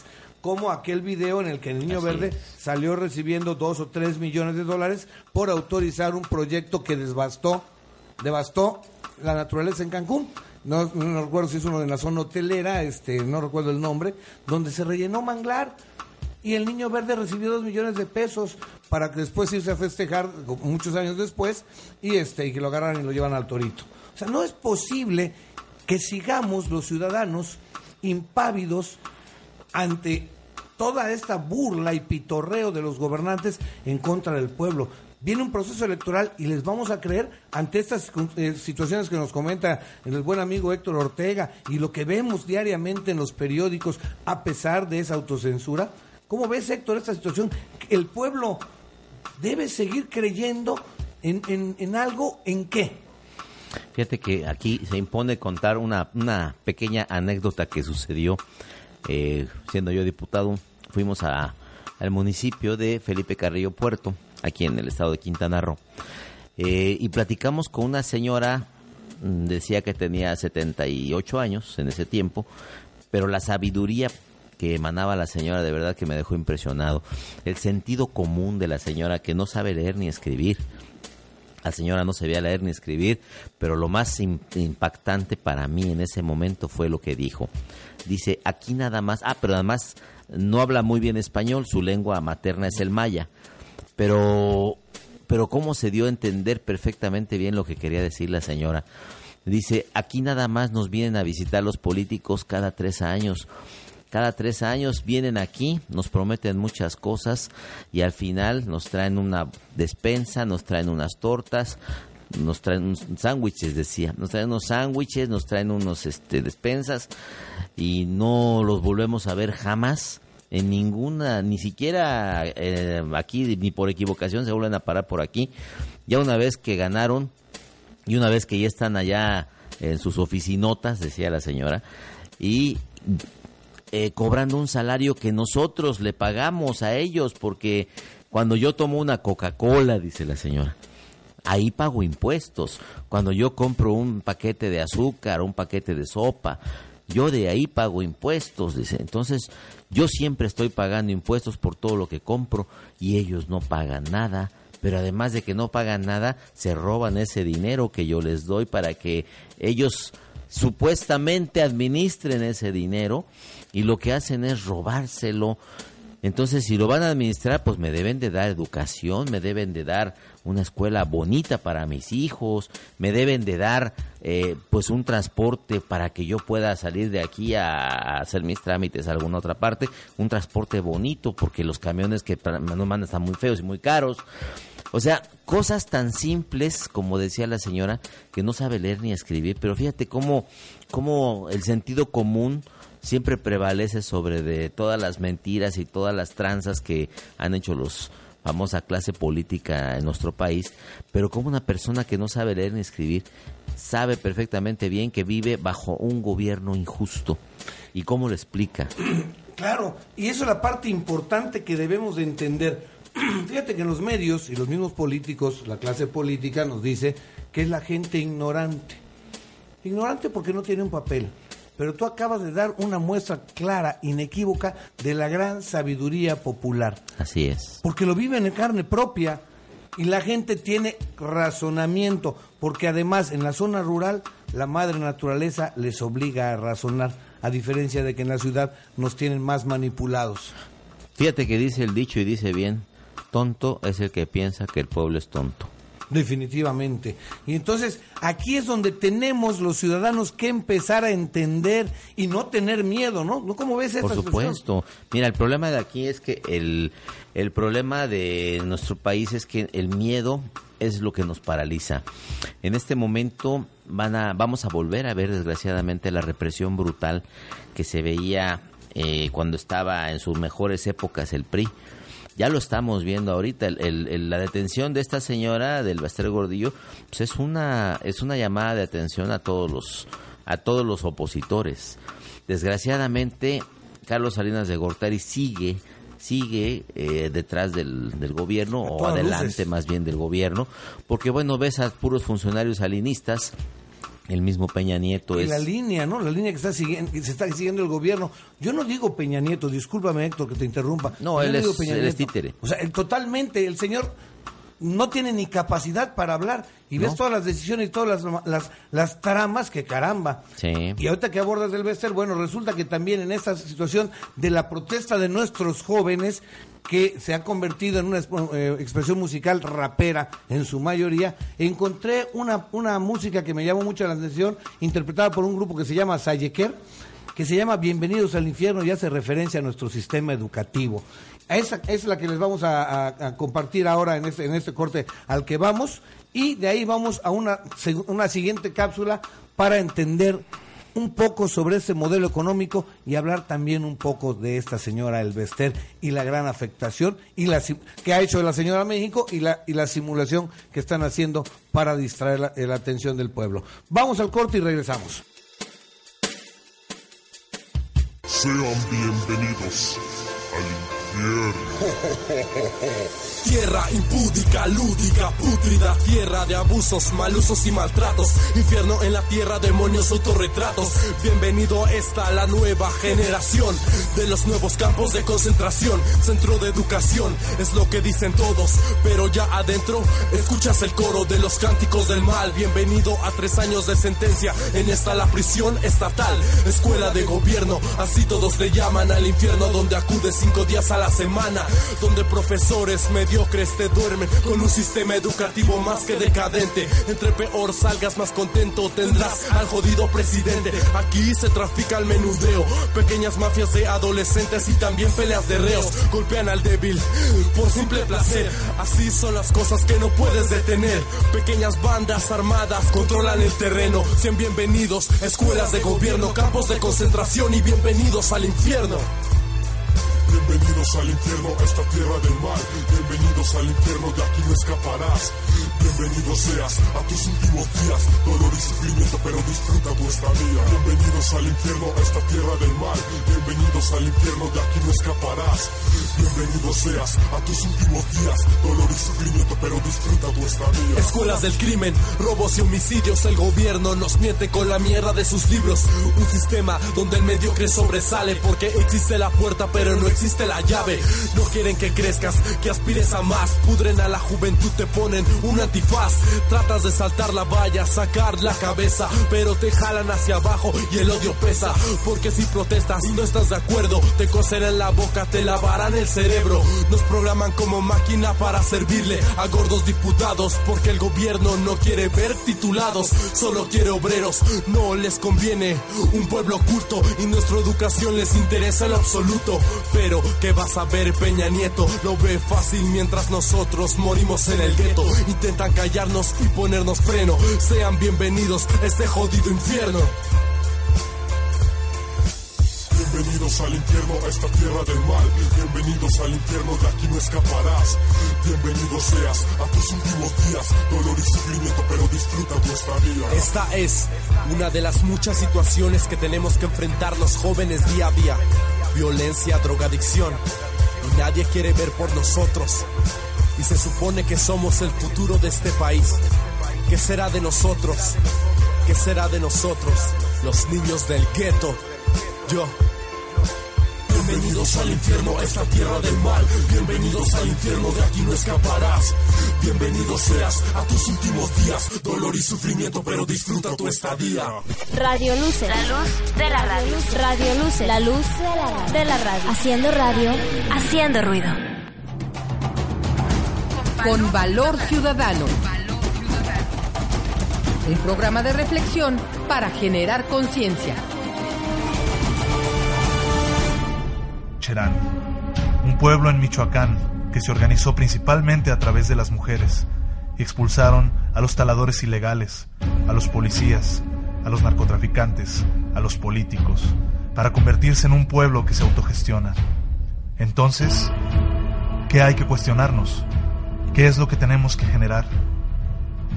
Como aquel video en el que el Niño Así Verde salió recibiendo dos o tres millones de dólares por autorizar un proyecto que devastó, devastó la naturaleza en Cancún. No, no recuerdo si es uno de la zona hotelera, este, no recuerdo el nombre, donde se rellenó manglar y el niño verde recibió dos millones de pesos para que después irse a festejar muchos años después y este y que lo agarran y lo llevan al torito. O sea, no es posible que sigamos los ciudadanos impávidos ante toda esta burla y pitorreo de los gobernantes en contra del pueblo. Viene un proceso electoral y les vamos a creer ante estas eh, situaciones que nos comenta el buen amigo Héctor Ortega y lo que vemos diariamente en los periódicos a pesar de esa autocensura. ¿Cómo ves, Héctor, esta situación? El pueblo debe seguir creyendo en, en- en algo, ¿en qué? Fíjate que aquí se impone contar una, una pequeña anécdota que sucedió eh, siendo yo diputado. Fuimos a, al municipio de Felipe Carrillo Puerto, aquí en el estado de Quintana Roo, eh, y platicamos con una señora, mm, decía que tenía 78 años en ese tiempo, pero la sabiduría que emanaba la señora de verdad que me dejó impresionado. El sentido común de la señora que no sabe leer ni escribir. La señora no sabía leer ni escribir, pero lo más im- impactante para mí en ese momento fue lo que dijo. Dice, aquí nada más, ah, pero además no habla muy bien español, su lengua materna es el maya, pero, pero cómo se dio a entender perfectamente bien lo que quería decir la señora. Dice, aquí nada más nos vienen a visitar los políticos cada tres años. Cada tres años vienen aquí, nos prometen muchas cosas y al final nos traen una despensa, nos traen unas tortas, nos traen sándwiches, decía, nos traen unos sándwiches, nos traen unos este, despensas y no los volvemos a ver jamás en ninguna, ni siquiera eh, aquí, ni por equivocación se vuelven a parar por aquí. Ya una vez que ganaron y una vez que ya están allá en sus oficinotas, decía la señora, y eh, cobrando un salario que nosotros le pagamos a ellos, porque cuando yo tomo una Coca-Cola, dice la señora, ahí pago impuestos. Cuando yo compro un paquete de azúcar, un paquete de sopa, yo de ahí pago impuestos, dice. Entonces, yo siempre estoy pagando impuestos por todo lo que compro y ellos no pagan nada. Pero además de que no pagan nada, se roban ese dinero que yo les doy para que ellos supuestamente administren ese dinero y lo que hacen es robárselo. Entonces, si lo van a administrar, pues me deben de dar educación, me deben de dar una escuela bonita para mis hijos, me deben de dar eh, pues un transporte para que yo pueda salir de aquí a, hacer mis trámites a alguna otra parte, un transporte bonito, porque los camiones que nos mandan están muy feos y muy caros. O sea, cosas tan simples, como decía la señora, que no sabe leer ni escribir, pero fíjate cómo, cómo el sentido común siempre prevalece sobre de todas las mentiras y todas las tranzas que han hecho los famosa clase política en nuestro país, pero como una persona que no sabe leer ni escribir sabe perfectamente bien que vive bajo un gobierno injusto. ¿Y cómo lo explica? Claro, y eso es la parte importante que debemos de entender. Fíjate que en los medios y los mismos políticos, la clase política nos dice que es la gente ignorante. Ignorante porque no tiene un papel. Pero tú acabas de dar una muestra clara, inequívoca, de la gran sabiduría popular. Así es. Porque lo viven en carne propia y la gente tiene razonamiento, porque además en la zona rural la madre naturaleza les obliga a razonar, a diferencia de que en la ciudad nos tienen más manipulados. Fíjate que dice el dicho y dice bien, tonto es el que piensa que el pueblo es tonto. Definitivamente. Y entonces aquí es donde tenemos los ciudadanos que empezar a entender y no tener miedo, ¿no? ¿Cómo ves Por supuesto. Mira, el problema de aquí es que el, el problema de nuestro país es que el miedo es lo que nos paraliza. En este momento van a, vamos a volver a ver desgraciadamente la represión brutal que se veía eh, cuando estaba en sus mejores épocas el PRI ya lo estamos viendo ahorita. El, la detención de esta señora del Baster Gordillo pues es una es una llamada de atención a todos los a todos los opositores. Desgraciadamente, Carlos Salinas de Gortari sigue sigue eh, detrás del, del gobierno o adelante más bien del gobierno, porque bueno, ves a puros funcionarios alinistas el mismo Peña Nieto es... La línea, ¿no? La línea que está siguiendo, se está siguiendo el gobierno. Yo no digo Peña Nieto, discúlpame Héctor que te interrumpa. No, él, es, Peña él títere. O sea, totalmente, el señor no tiene ni capacidad para hablar y ves todas las decisiones y todas las, las, las tramas que caramba. Sí. Y ahorita que abordas el Bester, bueno, resulta que también en esta situación de la protesta de nuestros jóvenes que se ha convertido en una eh, expresión musical rapera en su mayoría, encontré una, una música que me llamó mucho la atención, interpretada por un grupo que se llama Sayeker, que se llama Bienvenidos al Infierno y hace referencia a nuestro sistema educativo. Esa, es la que les vamos a, compartir ahora en este, en este corte al que vamos y de ahí vamos a una, una siguiente cápsula para entender un poco sobre ese modelo económico y hablar también un poco de esta señora Elvester y la gran afectación y la, que ha hecho la señora México y la, y la simulación que están haciendo para distraer la, la atención del pueblo. Vamos al corte y regresamos. Sean bienvenidos al Tierra impúdica, lúdica, pútrida, tierra de abusos, malusos y maltratos. Infierno en la tierra, demonios, autorretratos. Bienvenido a esta la nueva generación de los nuevos campos de concentración. Centro de educación, es lo que dicen todos. Pero ya adentro, escuchas el coro de los cánticos del mal. Bienvenido a tres años de sentencia. En esta la prisión estatal, escuela de gobierno. Así todos le llaman al infierno, donde acude cinco días a la semana. Donde profesores, me mediocres te duermen con un sistema educativo más que decadente. Entre peor salgas más contento tendrás al jodido presidente. Aquí se trafica el menudeo, pequeñas mafias de adolescentes y también peleas de reos. Golpean al débil por simple placer. Así son las cosas que no puedes detener. Pequeñas bandas armadas controlan el terreno. Sean bienvenidos, escuelas de gobierno, campos de concentración y bienvenidos al infierno. Bienvenidos Bienvenidos al infierno, a esta tierra del mal. Bienvenidos al infierno, de aquí no escaparás. Bienvenido seas a tus últimos días, dolor y sufrimiento, pero disfruta tu estadía. Bienvenidos al infierno, a esta tierra del mal. Bienvenidos al infierno, de aquí no escaparás. Bienvenido seas a tus últimos días, dolor y sufrimiento, pero disfruta tu estadía. Escuelas del crimen, robos y homicidios, el gobierno nos miente con la mierda de sus libros. Un sistema donde el mediocre sobresale porque existe la puerta pero no existe la llave. No quieren que crezcas, que aspires a más. Pudren a la juventud, te ponen un antifaz. Tratas de saltar la valla, sacar la cabeza, pero te jalan hacia abajo y el odio pesa. Porque si protestas no estás de acuerdo, te coserán la boca, te lavarán el cerebro. Nos programan como máquina para servirle a gordos diputados porque el gobierno no quiere ver titulados, solo quiere obreros. No les conviene un pueblo oculto y nuestra educación les interesa en absoluto. Pero ¿qué vas a ver Peña Nieto? Lo ve fácil mientras nosotros morimos en el gueto. Intentan callarnos y ponernos freno. Sean bienvenidos a este jodido infierno. Bienvenidos al infierno, a esta tierra del mal. Bienvenidos al infierno, de aquí no escaparás. Bienvenido seas a tus últimos días, dolor y sufrimiento, pero disfruta tu estadía. Esta es una de las muchas situaciones que tenemos que enfrentar los jóvenes día a día. Violencia, drogadicción. Y nadie quiere ver por nosotros. Y se supone que somos el futuro de este país. ¿Qué será de nosotros? ¿Qué será de nosotros? Los niños del gueto. Yo. Bienvenidos al infierno, a esta tierra del mal. Bienvenidos al infierno, de aquí no escaparás. Bienvenido seas a tus últimos días, dolor y sufrimiento, pero disfruta tu estadía. Radio Luce. La luz de la radio. Radio Luce. La luz de la radio. De la radio. Haciendo radio, haciendo ruido. Con valor ciudadano. Un programa de reflexión para generar conciencia. Un pueblo en Michoacán que se organizó principalmente a través de las mujeres y expulsaron a los taladores ilegales, a los policías, a los narcotraficantes, a los políticos, para convertirse en un pueblo que se autogestiona. Entonces, ¿qué hay que cuestionarnos? ¿Qué es lo que tenemos que generar?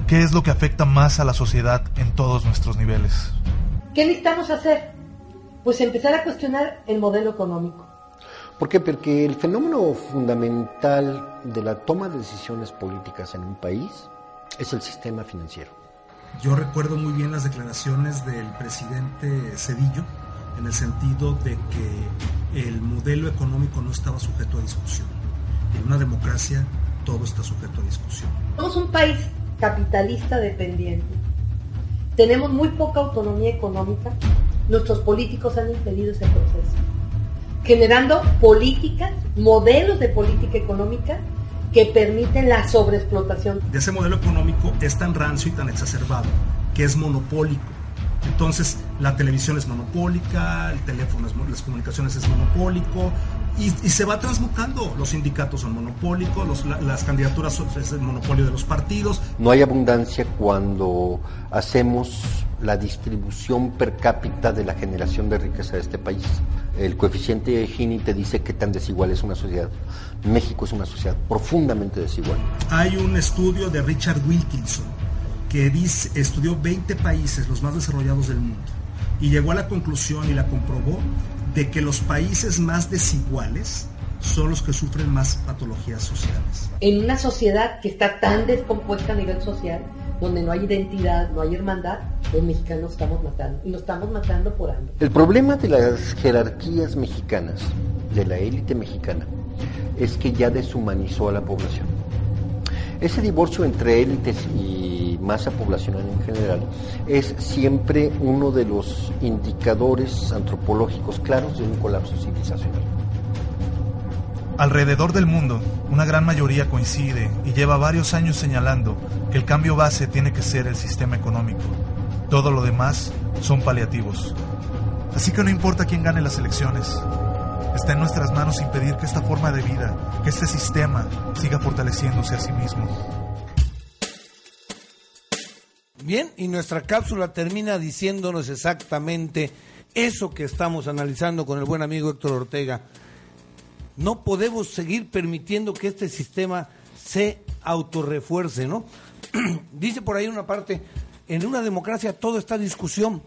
¿Qué es lo que afecta más a la sociedad en todos nuestros niveles? ¿Qué necesitamos hacer? Pues empezar a cuestionar el modelo económico. ¿Por qué? Porque el fenómeno fundamental de la toma de decisiones políticas en un país es el sistema financiero. Yo recuerdo muy bien las declaraciones del presidente Cedillo en el sentido de que el modelo económico no estaba sujeto a discusión. En una democracia todo está sujeto a discusión. Somos un país capitalista dependiente. Tenemos muy poca autonomía económica. Nuestros políticos han impedido ese proceso, generando políticas, modelos de política económica que permiten la sobreexplotación. De ese modelo económico es tan rancio y tan exacerbado que es monopólico. Entonces, la televisión es monopólica, el teléfono, es, las comunicaciones es monopólico, y, y, se va transmutando. Los sindicatos son monopólicos, los, la, las candidaturas son, es el monopolio de los partidos. No hay abundancia cuando hacemos la distribución per cápita de la generación de riqueza de este país. El coeficiente de Gini te dice qué tan desigual es una sociedad. México es una sociedad profundamente desigual. Hay un estudio de Richard Wilkinson que dice, estudió 20 países, los más desarrollados del mundo, y llegó a la conclusión y la comprobó de que los países más desiguales son los que sufren más patologías sociales. En una sociedad que está tan descompuesta a nivel social, donde no hay identidad, no hay hermandad, los mexicanos estamos matando. Y nos estamos matando por hambre. El problema de las jerarquías mexicanas, de la élite mexicana, es que ya deshumanizó a la población. Ese divorcio entre élites y masa poblacional en general es siempre uno de los indicadores antropológicos claros de un colapso civilizacional. Alrededor del mundo, una gran mayoría coincide y lleva varios años señalando que el cambio base tiene que ser el sistema económico. Todo lo demás son paliativos. Así que no importa quién gane las elecciones, está en nuestras manos impedir que esta forma de vida, que este sistema siga fortaleciéndose a sí mismo. Bien, y nuestra cápsula termina diciéndonos exactamente eso que estamos analizando con el buen amigo Héctor Ortega. No podemos seguir permitiendo que este sistema se autorrefuerce, ¿no? Dice por ahí una parte, en una democracia todo está discusión,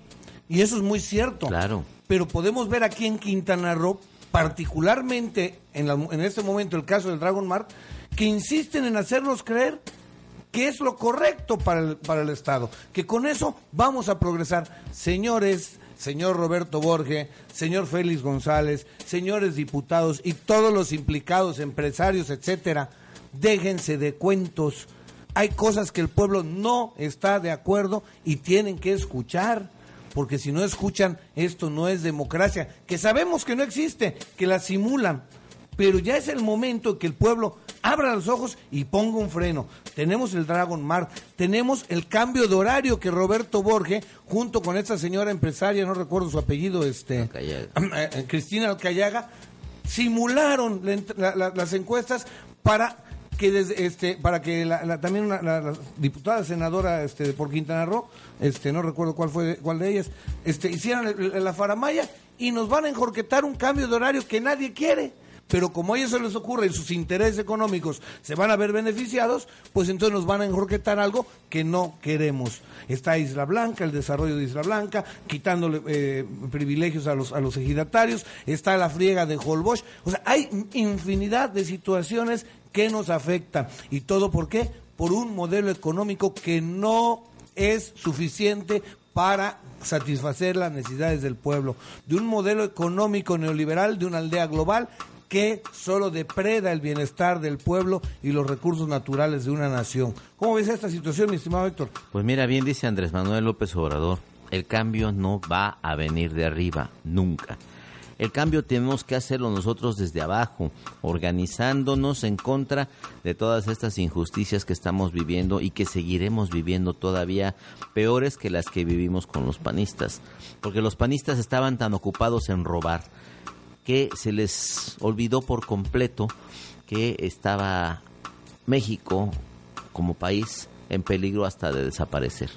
y eso es muy cierto. Claro. Pero podemos ver aquí en Quintana Roo, particularmente en, la- en este momento el caso del Dragon Mart, que insisten en hacernos creer que es lo correcto para el, para el Estado, que con eso vamos a progresar. Señores, señor Roberto Borge, señor Félix González, señores diputados y todos los implicados, empresarios, etcétera, déjense de cuentos. Hay cosas que el pueblo no está de acuerdo y tienen que escuchar porque si no escuchan, esto no es democracia, que sabemos que no existe, que la simulan, pero ya es el momento que el pueblo abra los ojos y ponga un freno. Tenemos el Dragon Mar, tenemos el cambio de horario que Roberto Borge, junto con esta señora empresaria, no recuerdo su apellido, este, eh, Cristina Alcayaga, simularon la la- las encuestas para que desde, este para que la, la- también una- la, la diputada senadora este por Quintana Roo este no recuerdo cuál fue cuál de ellas este hicieran la faramaya y nos van a enjorquetar un cambio de horario que nadie quiere pero como a ellos se les ocurre y sus intereses económicos se van a ver beneficiados, pues entonces nos van a enjorquetar algo que no queremos. Está Isla Blanca, el desarrollo de Isla Blanca, quitándole eh, privilegios a los, a los ejidatarios, está la friega de Holbox. O sea, hay infinidad de situaciones que nos afectan. ¿Y todo por qué? Por un modelo económico que no es suficiente para satisfacer las necesidades del pueblo, de un modelo económico neoliberal, de una aldea global que solo depreda el bienestar del pueblo y los recursos naturales de una nación. ¿Cómo ves esta situación, mi estimado Héctor? Pues mira, bien dice Andrés Manuel López Obrador, el cambio no va a venir de arriba, nunca. El cambio tenemos que hacerlo nosotros desde abajo, organizándonos en contra de todas estas injusticias que estamos viviendo y que seguiremos viviendo todavía peores que las que vivimos con los panistas. Porque los panistas estaban tan ocupados en robar que se les olvidó por completo que estaba México como país en peligro hasta de desaparecer.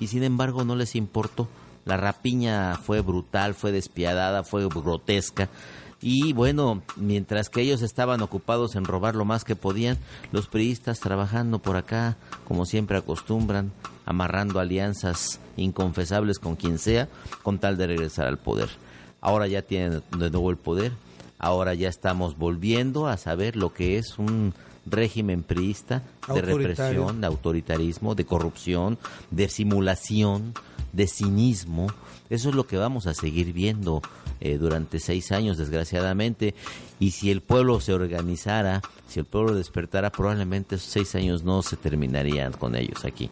Y sin embargo no les importó. La rapiña fue brutal, fue despiadada, fue grotesca. Y bueno, mientras que ellos estaban ocupados en robar lo más que podían, los priistas trabajando por acá, como siempre acostumbran, amarrando alianzas inconfesables con quien sea, con tal de regresar al poder. Ahora ya tienen de nuevo el poder, ahora ya estamos volviendo a saber lo que es un régimen priista de represión, de autoritarismo, de corrupción, de simulación, de cinismo. Eso es lo que vamos a seguir viendo eh, durante seis años, desgraciadamente. Y si el pueblo se organizara, si el pueblo despertara, probablemente esos seis años no se terminarían con ellos aquí.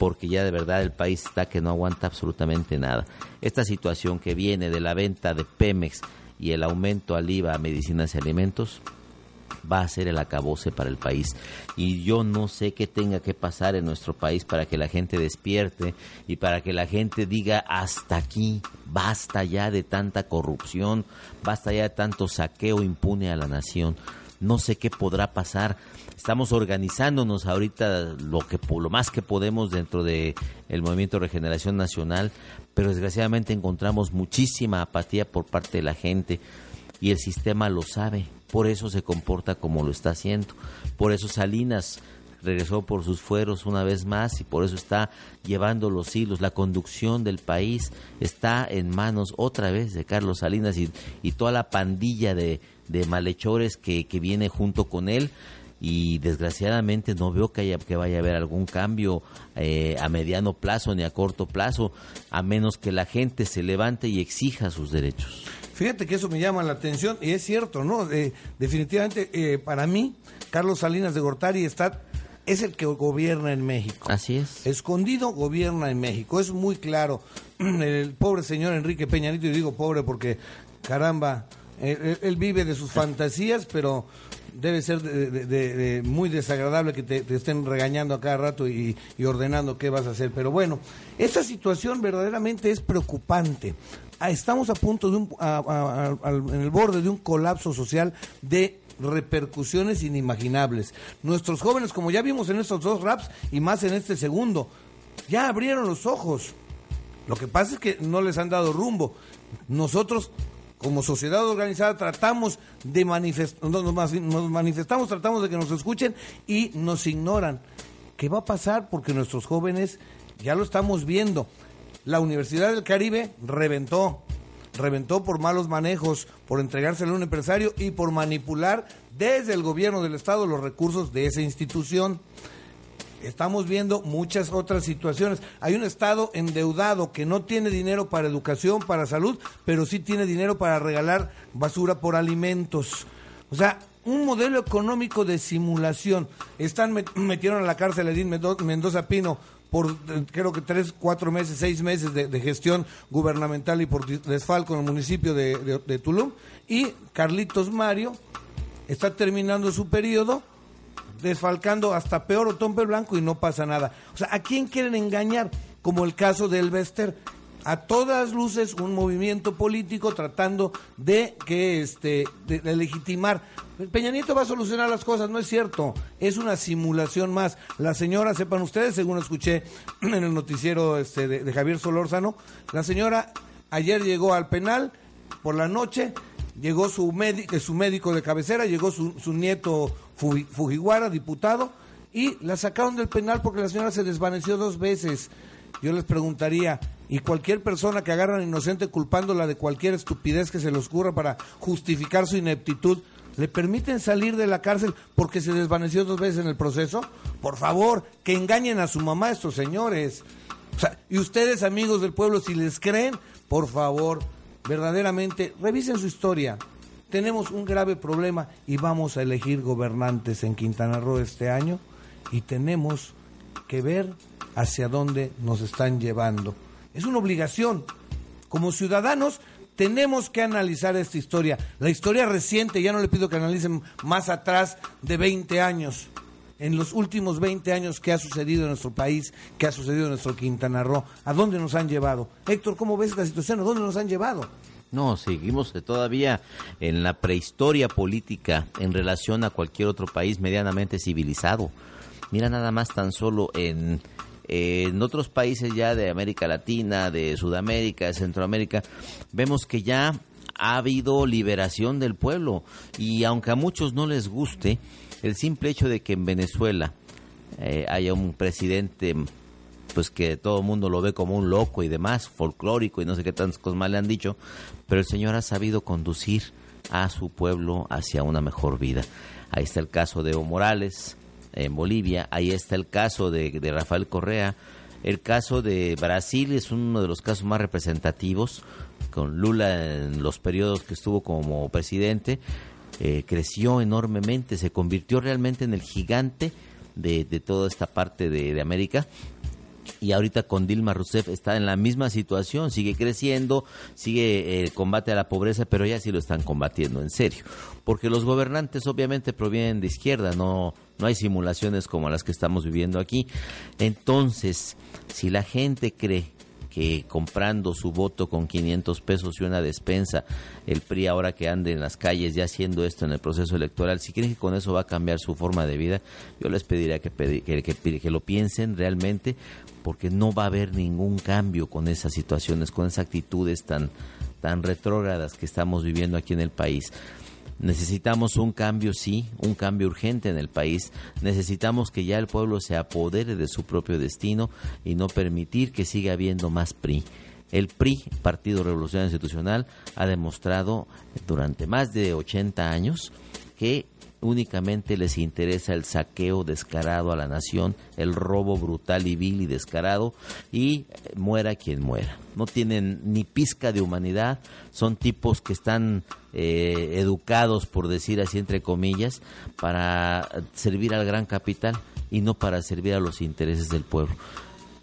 Porque ya de verdad el país está que no aguanta absolutamente nada. Esta situación que viene de la venta de Pemex y el aumento al IVA a medicinas y alimentos, va a ser el acabose para el país. Y yo no sé qué tenga que pasar en nuestro país para que la gente despierte y para que la gente diga hasta aquí, basta ya de tanta corrupción, basta ya de tanto saqueo impune a la nación. No sé qué podrá pasar. Estamos organizándonos ahorita lo que lo más que podemos dentro de el Movimiento de Regeneración Nacional, pero desgraciadamente encontramos muchísima apatía por parte de la gente y el sistema lo sabe, por eso se comporta como lo está haciendo. Por eso Salinas regresó por sus fueros una vez más y por eso está llevando los hilos. La conducción del país está en manos otra vez de Carlos Salinas y, y toda la pandilla de, de malhechores que, que viene junto con él. Y desgraciadamente no veo que, haya, que vaya a haber algún cambio eh, a mediano plazo ni a corto plazo, a menos que la gente se levante y exija sus derechos. Fíjate que eso me llama la atención y es cierto, ¿no? Eh, definitivamente, eh, para mí, Carlos Salinas de Gortari está, es el que gobierna en México. Así es. Escondido gobierna en México, es muy claro. El pobre señor Enrique Peñanito, y digo pobre porque, caramba, él, él- él vive de sus fantasías, pero debe ser muy desagradable que te, estén regañando a cada rato y, ordenando qué vas a hacer. Pero bueno, esta situación verdaderamente es preocupante. Ah, Estamos a punto de un, en el borde de un colapso social de repercusiones inimaginables. Nuestros jóvenes, como ya vimos en estos dos raps y más en este segundo, ya abrieron los ojos. Lo que pasa es que no les han dado rumbo. Nosotros como sociedad organizada tratamos de manifestar, nos manifestamos, tratamos de que nos escuchen y nos ignoran. ¿Qué va a pasar? Porque nuestros jóvenes ya lo estamos viendo. La Universidad del Caribe reventó, reventó por malos manejos, por entregárselo a un empresario y por manipular desde el gobierno del Estado los recursos de esa institución estamos viendo muchas otras situaciones. Hay un Estado endeudado que no tiene dinero para educación, para salud, pero sí tiene dinero para regalar basura por alimentos. O sea, un modelo económico de simulación. Están metieron a la cárcel a Edith Mendoza Pino por creo que tres, cuatro meses, seis meses de, gestión gubernamental y por desfalco en el municipio de, de Tulum. Y Carlitos Mario está terminando su periodo desfalcando hasta peor o Tompe Blanco y no pasa nada. O sea, ¿a quién quieren engañar? Como el caso de Elvester. A todas luces un movimiento político tratando de que este de, legitimar. Peña Nieto va a solucionar las cosas, no es cierto. Es una simulación más. La señora, sepan ustedes, según escuché en el noticiero este, de, Javier Solórzano, la señora ayer llegó al penal por la noche, llegó su, su médico de cabecera, llegó su, su nieto Fujiwara, diputado, y la sacaron del penal porque la señora se desvaneció dos veces. Yo les preguntaría, ¿y cualquier persona que agarran inocente culpándola de cualquier estupidez que se le ocurra para justificar su ineptitud, ¿le permiten salir de la cárcel porque se desvaneció dos veces en el proceso? Por favor, que engañen a su mamá estos señores. y ustedes, amigos del pueblo, si les creen, por favor, verdaderamente, revisen su historia tenemos un grave problema y vamos a elegir gobernantes en Quintana Roo este año y tenemos que ver hacia dónde nos están llevando. Es una obligación. Como ciudadanos tenemos que analizar esta historia. La historia reciente, ya no le pido que analicen más atrás de 20 años. En los últimos 20 años, ¿qué ha sucedido en nuestro país? ¿Qué ha sucedido en nuestro Quintana Roo? ¿A dónde nos han llevado? Héctor, ¿cómo ves la situación? ¿A dónde nos han llevado? No, seguimos todavía en la prehistoria política en relación a cualquier otro país medianamente civilizado. Mira nada más tan solo en, en otros países ya de América Latina, de Sudamérica, de Centroamérica, vemos que ya ha habido liberación del pueblo y aunque a muchos no les guste, el simple hecho de que en Venezuela eh, haya un presidente pues que todo el mundo lo ve como un loco y demás, folclórico y no sé qué tantas cosas más le han dicho, pero el Señor ha sabido conducir a su pueblo hacia una mejor vida. Ahí está el caso de Evo Morales en Bolivia, ahí está el caso de, Rafael Correa, el caso de Brasil es uno de los casos más representativos, con Lula en los periodos que estuvo como presidente, eh, creció enormemente, se convirtió realmente en el gigante de, toda esta parte de América y ahorita con Dilma Rousseff está en la misma situación, sigue creciendo, sigue el eh, combate a la pobreza, pero ya sí lo están combatiendo en serio, porque los gobernantes obviamente provienen de izquierda, no no hay simulaciones como las que estamos viviendo aquí. Entonces, si la gente cree que comprando su voto con 500 pesos y una despensa, el PRI ahora que ande en las calles ya haciendo esto en el proceso electoral, si creen que con eso va a cambiar su forma de vida, yo les pediría que, que, que lo piensen realmente, porque no va a haber ningún cambio con esas situaciones, con esas actitudes tan, tan retrógradas que estamos viviendo aquí en el país. Necesitamos un cambio, sí, un cambio urgente en el país. Necesitamos que ya el pueblo se apodere de su propio destino y no permitir que siga habiendo más PRI. El PRI, Partido Revolucionario Institucional, ha demostrado durante más de 80 años que únicamente les interesa el saqueo descarado a la nación, el robo brutal y vil y descarado, y muera quien muera. No tienen ni pizca de humanidad, son tipos que están eh, educados, por decir así entre comillas, para servir al gran capital y no para servir a los intereses del pueblo.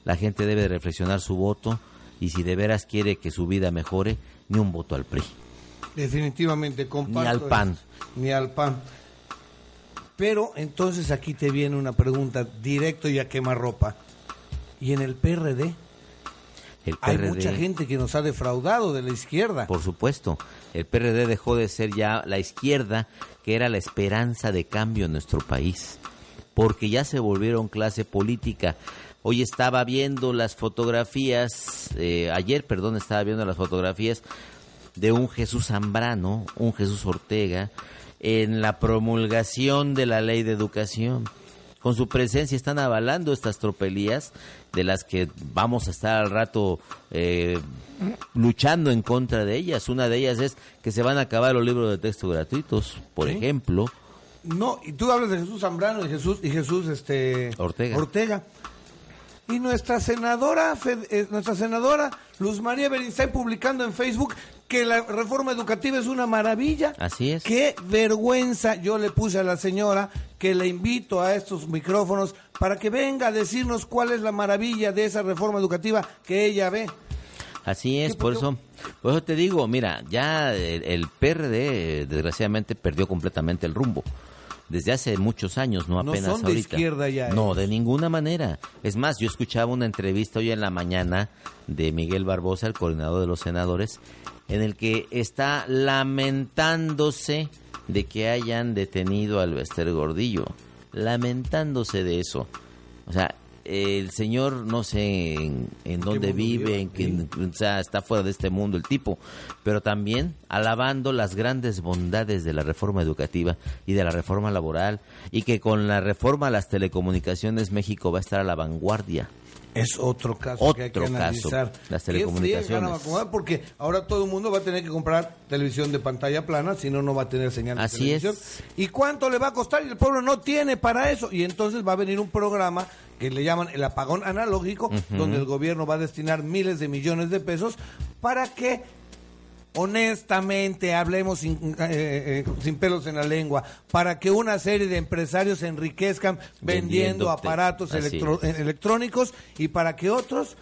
La gente debe reflexionar su voto y si de veras quiere que su vida mejore, ni un voto al PRI. Definitivamente, comparto. Ni al PAN. Ni al PAN. Pero entonces aquí te viene una pregunta directo y a ropa ¿Y en el PRD? El Hay mucha gente que nos ha defraudado de la izquierda. Por supuesto. El PRD dejó de ser ya la izquierda, que era la esperanza de cambio en nuestro país. Porque ya se volvieron clase política. Hoy estaba viendo las fotografías, eh, ayer, perdón, estaba viendo las fotografías de un Jesús Zambrano, un Jesús Ortega, en la promulgación de la ley de educación. Con su presencia están avalando estas tropelías de las que vamos a estar al rato eh, luchando en contra de ellas. Una de ellas es que se van a acabar los libros de texto gratuitos, por ejemplo. No, y tú hablas de Jesús Zambrano y Jesús y Jesús este Ortega. Ortega. Y nuestra senadora, eh, nuestra senadora Luz María Beristain publicando en Facebook que la reforma educativa es una maravilla. Así es. Qué vergüenza. Yo le puse a la señora que le invito a estos micrófonos para que venga a decirnos cuál es la maravilla de esa reforma educativa que ella ve. Así es, por eso, por eso te digo, mira, ya el, el PRD desgraciadamente perdió completamente el rumbo. Desde hace muchos años, no No apenas son de ahorita. izquierda ya, No, ¿eh? de ninguna manera. Es más, yo escuchaba una entrevista hoy en la mañana de Miguel Barbosa, el coordinador de los senadores, en el que está lamentándose de que hayan detenido al Bester Gordillo. Lamentándose de eso. O sea, el señor no sé en, en dónde vive? en que, o sea, está fuera de este mundo el tipo, pero también alabando las grandes bondades de la reforma educativa y de la reforma laboral y que con la reforma a las telecomunicaciones México va a estar a la vanguardia. Es otro caso que hay que Otro caso, analizar. las telecomunicaciones. van a acomodar, porque ahora todo el mundo va a tener que comprar televisión de pantalla plana, si no, no va a tener señal de Así televisión. es. ¿Y cuánto le va a costar? Y el pueblo no tiene para eso. Y entonces va a venir un programa que le llaman el apagón analógico, donde el gobierno va a destinar miles de millones de pesos para que honestamente hablemos sin, eh, eh, sin pelos en la lengua, para que una serie de empresarios se enriquezcan vendiendo, aparatos electro- eh, electrónicos y para que otros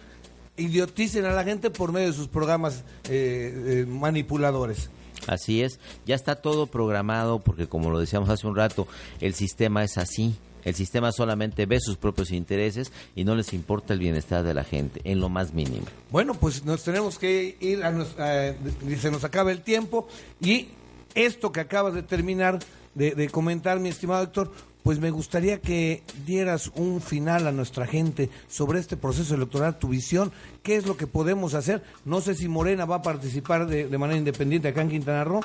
idioticen a la gente por medio de sus programas eh, manipuladores. Así es, ya está todo programado porque como lo decíamos hace un rato, el sistema es así. El sistema solamente ve sus propios intereses y no les importa el bienestar de la gente, en lo más mínimo. Bueno, pues nos tenemos que ir a nos- a- se nos acaba el tiempo y esto que acabas de terminar de, de comentar, mi estimado Héctor, pues me gustaría que dieras un final a nuestra gente sobre este proceso electoral, tu visión, qué es lo que podemos hacer. No sé si Morena va a participar de, de manera independiente acá en Quintana Roo.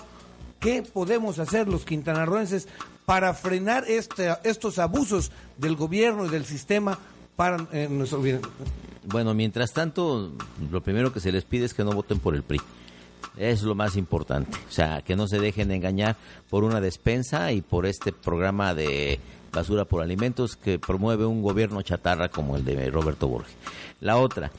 ¿Qué podemos hacer los quintanarroenses para frenar este, estos abusos del gobierno y del sistema para eh, nuestro bien? Bueno, mientras tanto, lo primero que se les pide es que no voten por el PRI. Es lo más importante. O sea, que no se dejen engañar por una despensa y por este programa de basura por alimentos que promueve un gobierno chatarra como el de Roberto Borges. La otra,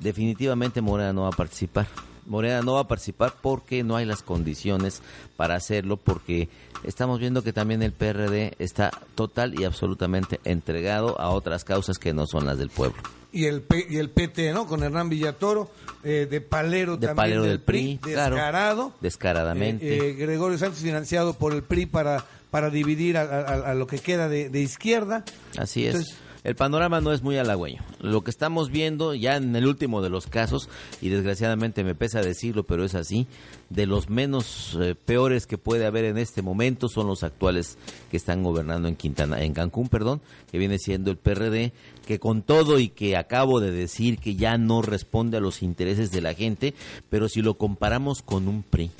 definitivamente Morena no va a participar. Morena no va a participar porque no hay las condiciones para hacerlo, porque estamos viendo que también el PRD está total y absolutamente entregado a otras causas que no son las del pueblo. y el P- y el PT, ¿no? Con Hernán Villatoro, eh, de Palero De también Palero del PRI, claro. descarado. Descaradamente. Eh, eh, Gregorio Sánchez financiado por el PRI para, para dividir a, a- a lo que queda de, de izquierda. Así es. Entonces- el panorama no es muy halagüeño. Lo que estamos viendo ya en el último de los casos, y desgraciadamente me pesa decirlo, pero es así, de los menos eh, peores que puede haber en este momento son los actuales que están gobernando en Quintana, en Cancún, perdón, que viene siendo el PRD, que con todo y que acabo de decir que ya no responde a los intereses de la gente, pero si lo comparamos con un PRI,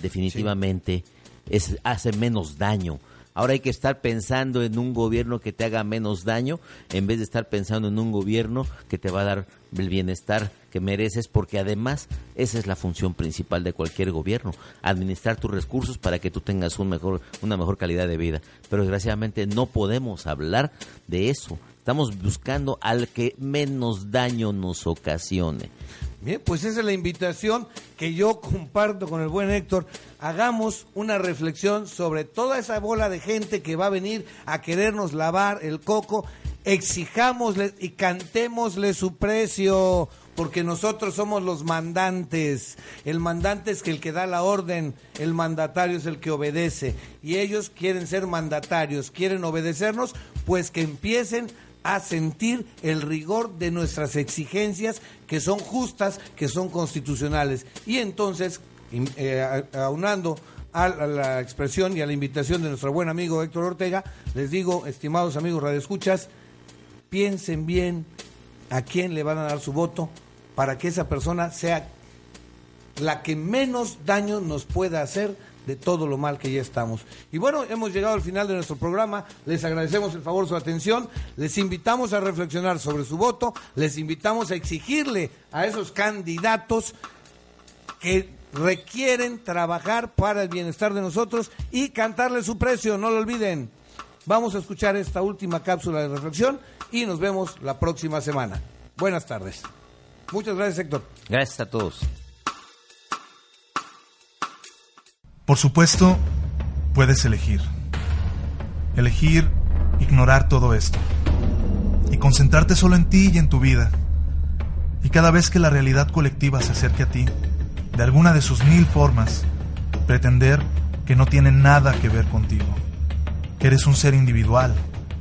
definitivamente es, hace menos daño. Ahora hay que estar pensando en un gobierno que te haga menos daño en vez de estar pensando en un gobierno que te va a dar el bienestar que mereces, porque además esa es la función principal de cualquier gobierno, administrar tus recursos para que tú tengas un mejor, una mejor calidad de vida. Pero desgraciadamente no podemos hablar de eso. Estamos buscando al que menos daño nos ocasione. Bien, pues esa es la invitación que yo comparto con el buen Héctor. Hagamos una reflexión sobre toda esa bola de gente que va a venir a querernos lavar el coco. Exijámosle y cantémosle su precio, porque nosotros somos los mandantes. El mandante es el que da la orden, el mandatario es el que obedece. Y ellos quieren ser mandatarios, quieren obedecernos, pues que empiecen a sentir el rigor de nuestras exigencias que son justas, que son constitucionales. Y entonces, eh, aunando a la expresión y a la invitación de nuestro buen amigo Héctor Ortega, les digo, estimados amigos radioescuchas, piensen bien a quién le van a dar su voto para que esa persona sea la que menos daño nos pueda hacer de todo lo mal que ya estamos. Y bueno, hemos llegado al final de nuestro programa. Les agradecemos el favor su atención. Les invitamos a reflexionar sobre su voto. Les invitamos a exigirle a esos candidatos que requieren trabajar para el bienestar de nosotros y cantarle su precio, no lo olviden. Vamos a escuchar esta última cápsula de reflexión y nos vemos la próxima semana. Buenas tardes. Muchas gracias, Héctor. Gracias a todos. Por supuesto, puedes elegir. Elegir ignorar todo esto. Y concentrarte solo en ti y en tu vida. Y cada vez que la realidad colectiva se acerque a ti, de alguna de sus mil formas, pretender que no tiene nada que ver contigo. Que eres un ser individual,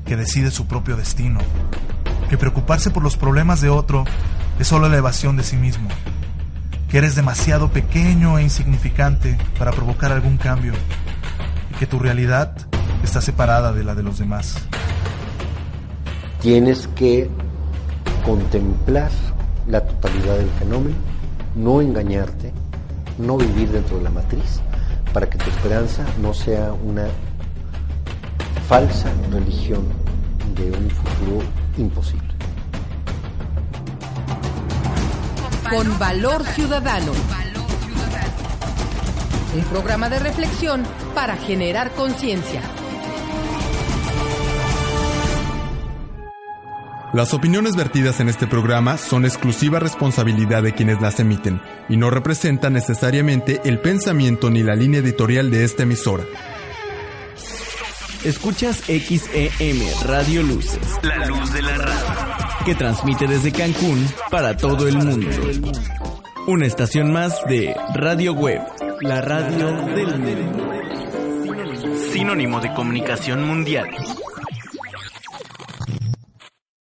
que decide su propio destino. Que preocuparse por los problemas de otro es solo la evasión de sí mismo que eres demasiado pequeño e insignificante para provocar algún cambio y que tu realidad está separada de la de los demás. Tienes que contemplar la totalidad del fenómeno, no engañarte, no vivir dentro de la matriz, para que tu esperanza no sea una falsa religión de un futuro imposible. Con Valor Ciudadano. Un programa de reflexión para generar conciencia. Las opiniones vertidas en este programa son exclusiva responsabilidad de quienes las emiten y no representan necesariamente el pensamiento ni la línea editorial de esta emisora. Escuchas XEM Radio Luces. La luz de la radio. Que transmite desde Cancún para todo el mundo. Una estación más de Radio Web. La radio del mundo. Sinónimo de comunicación mundial.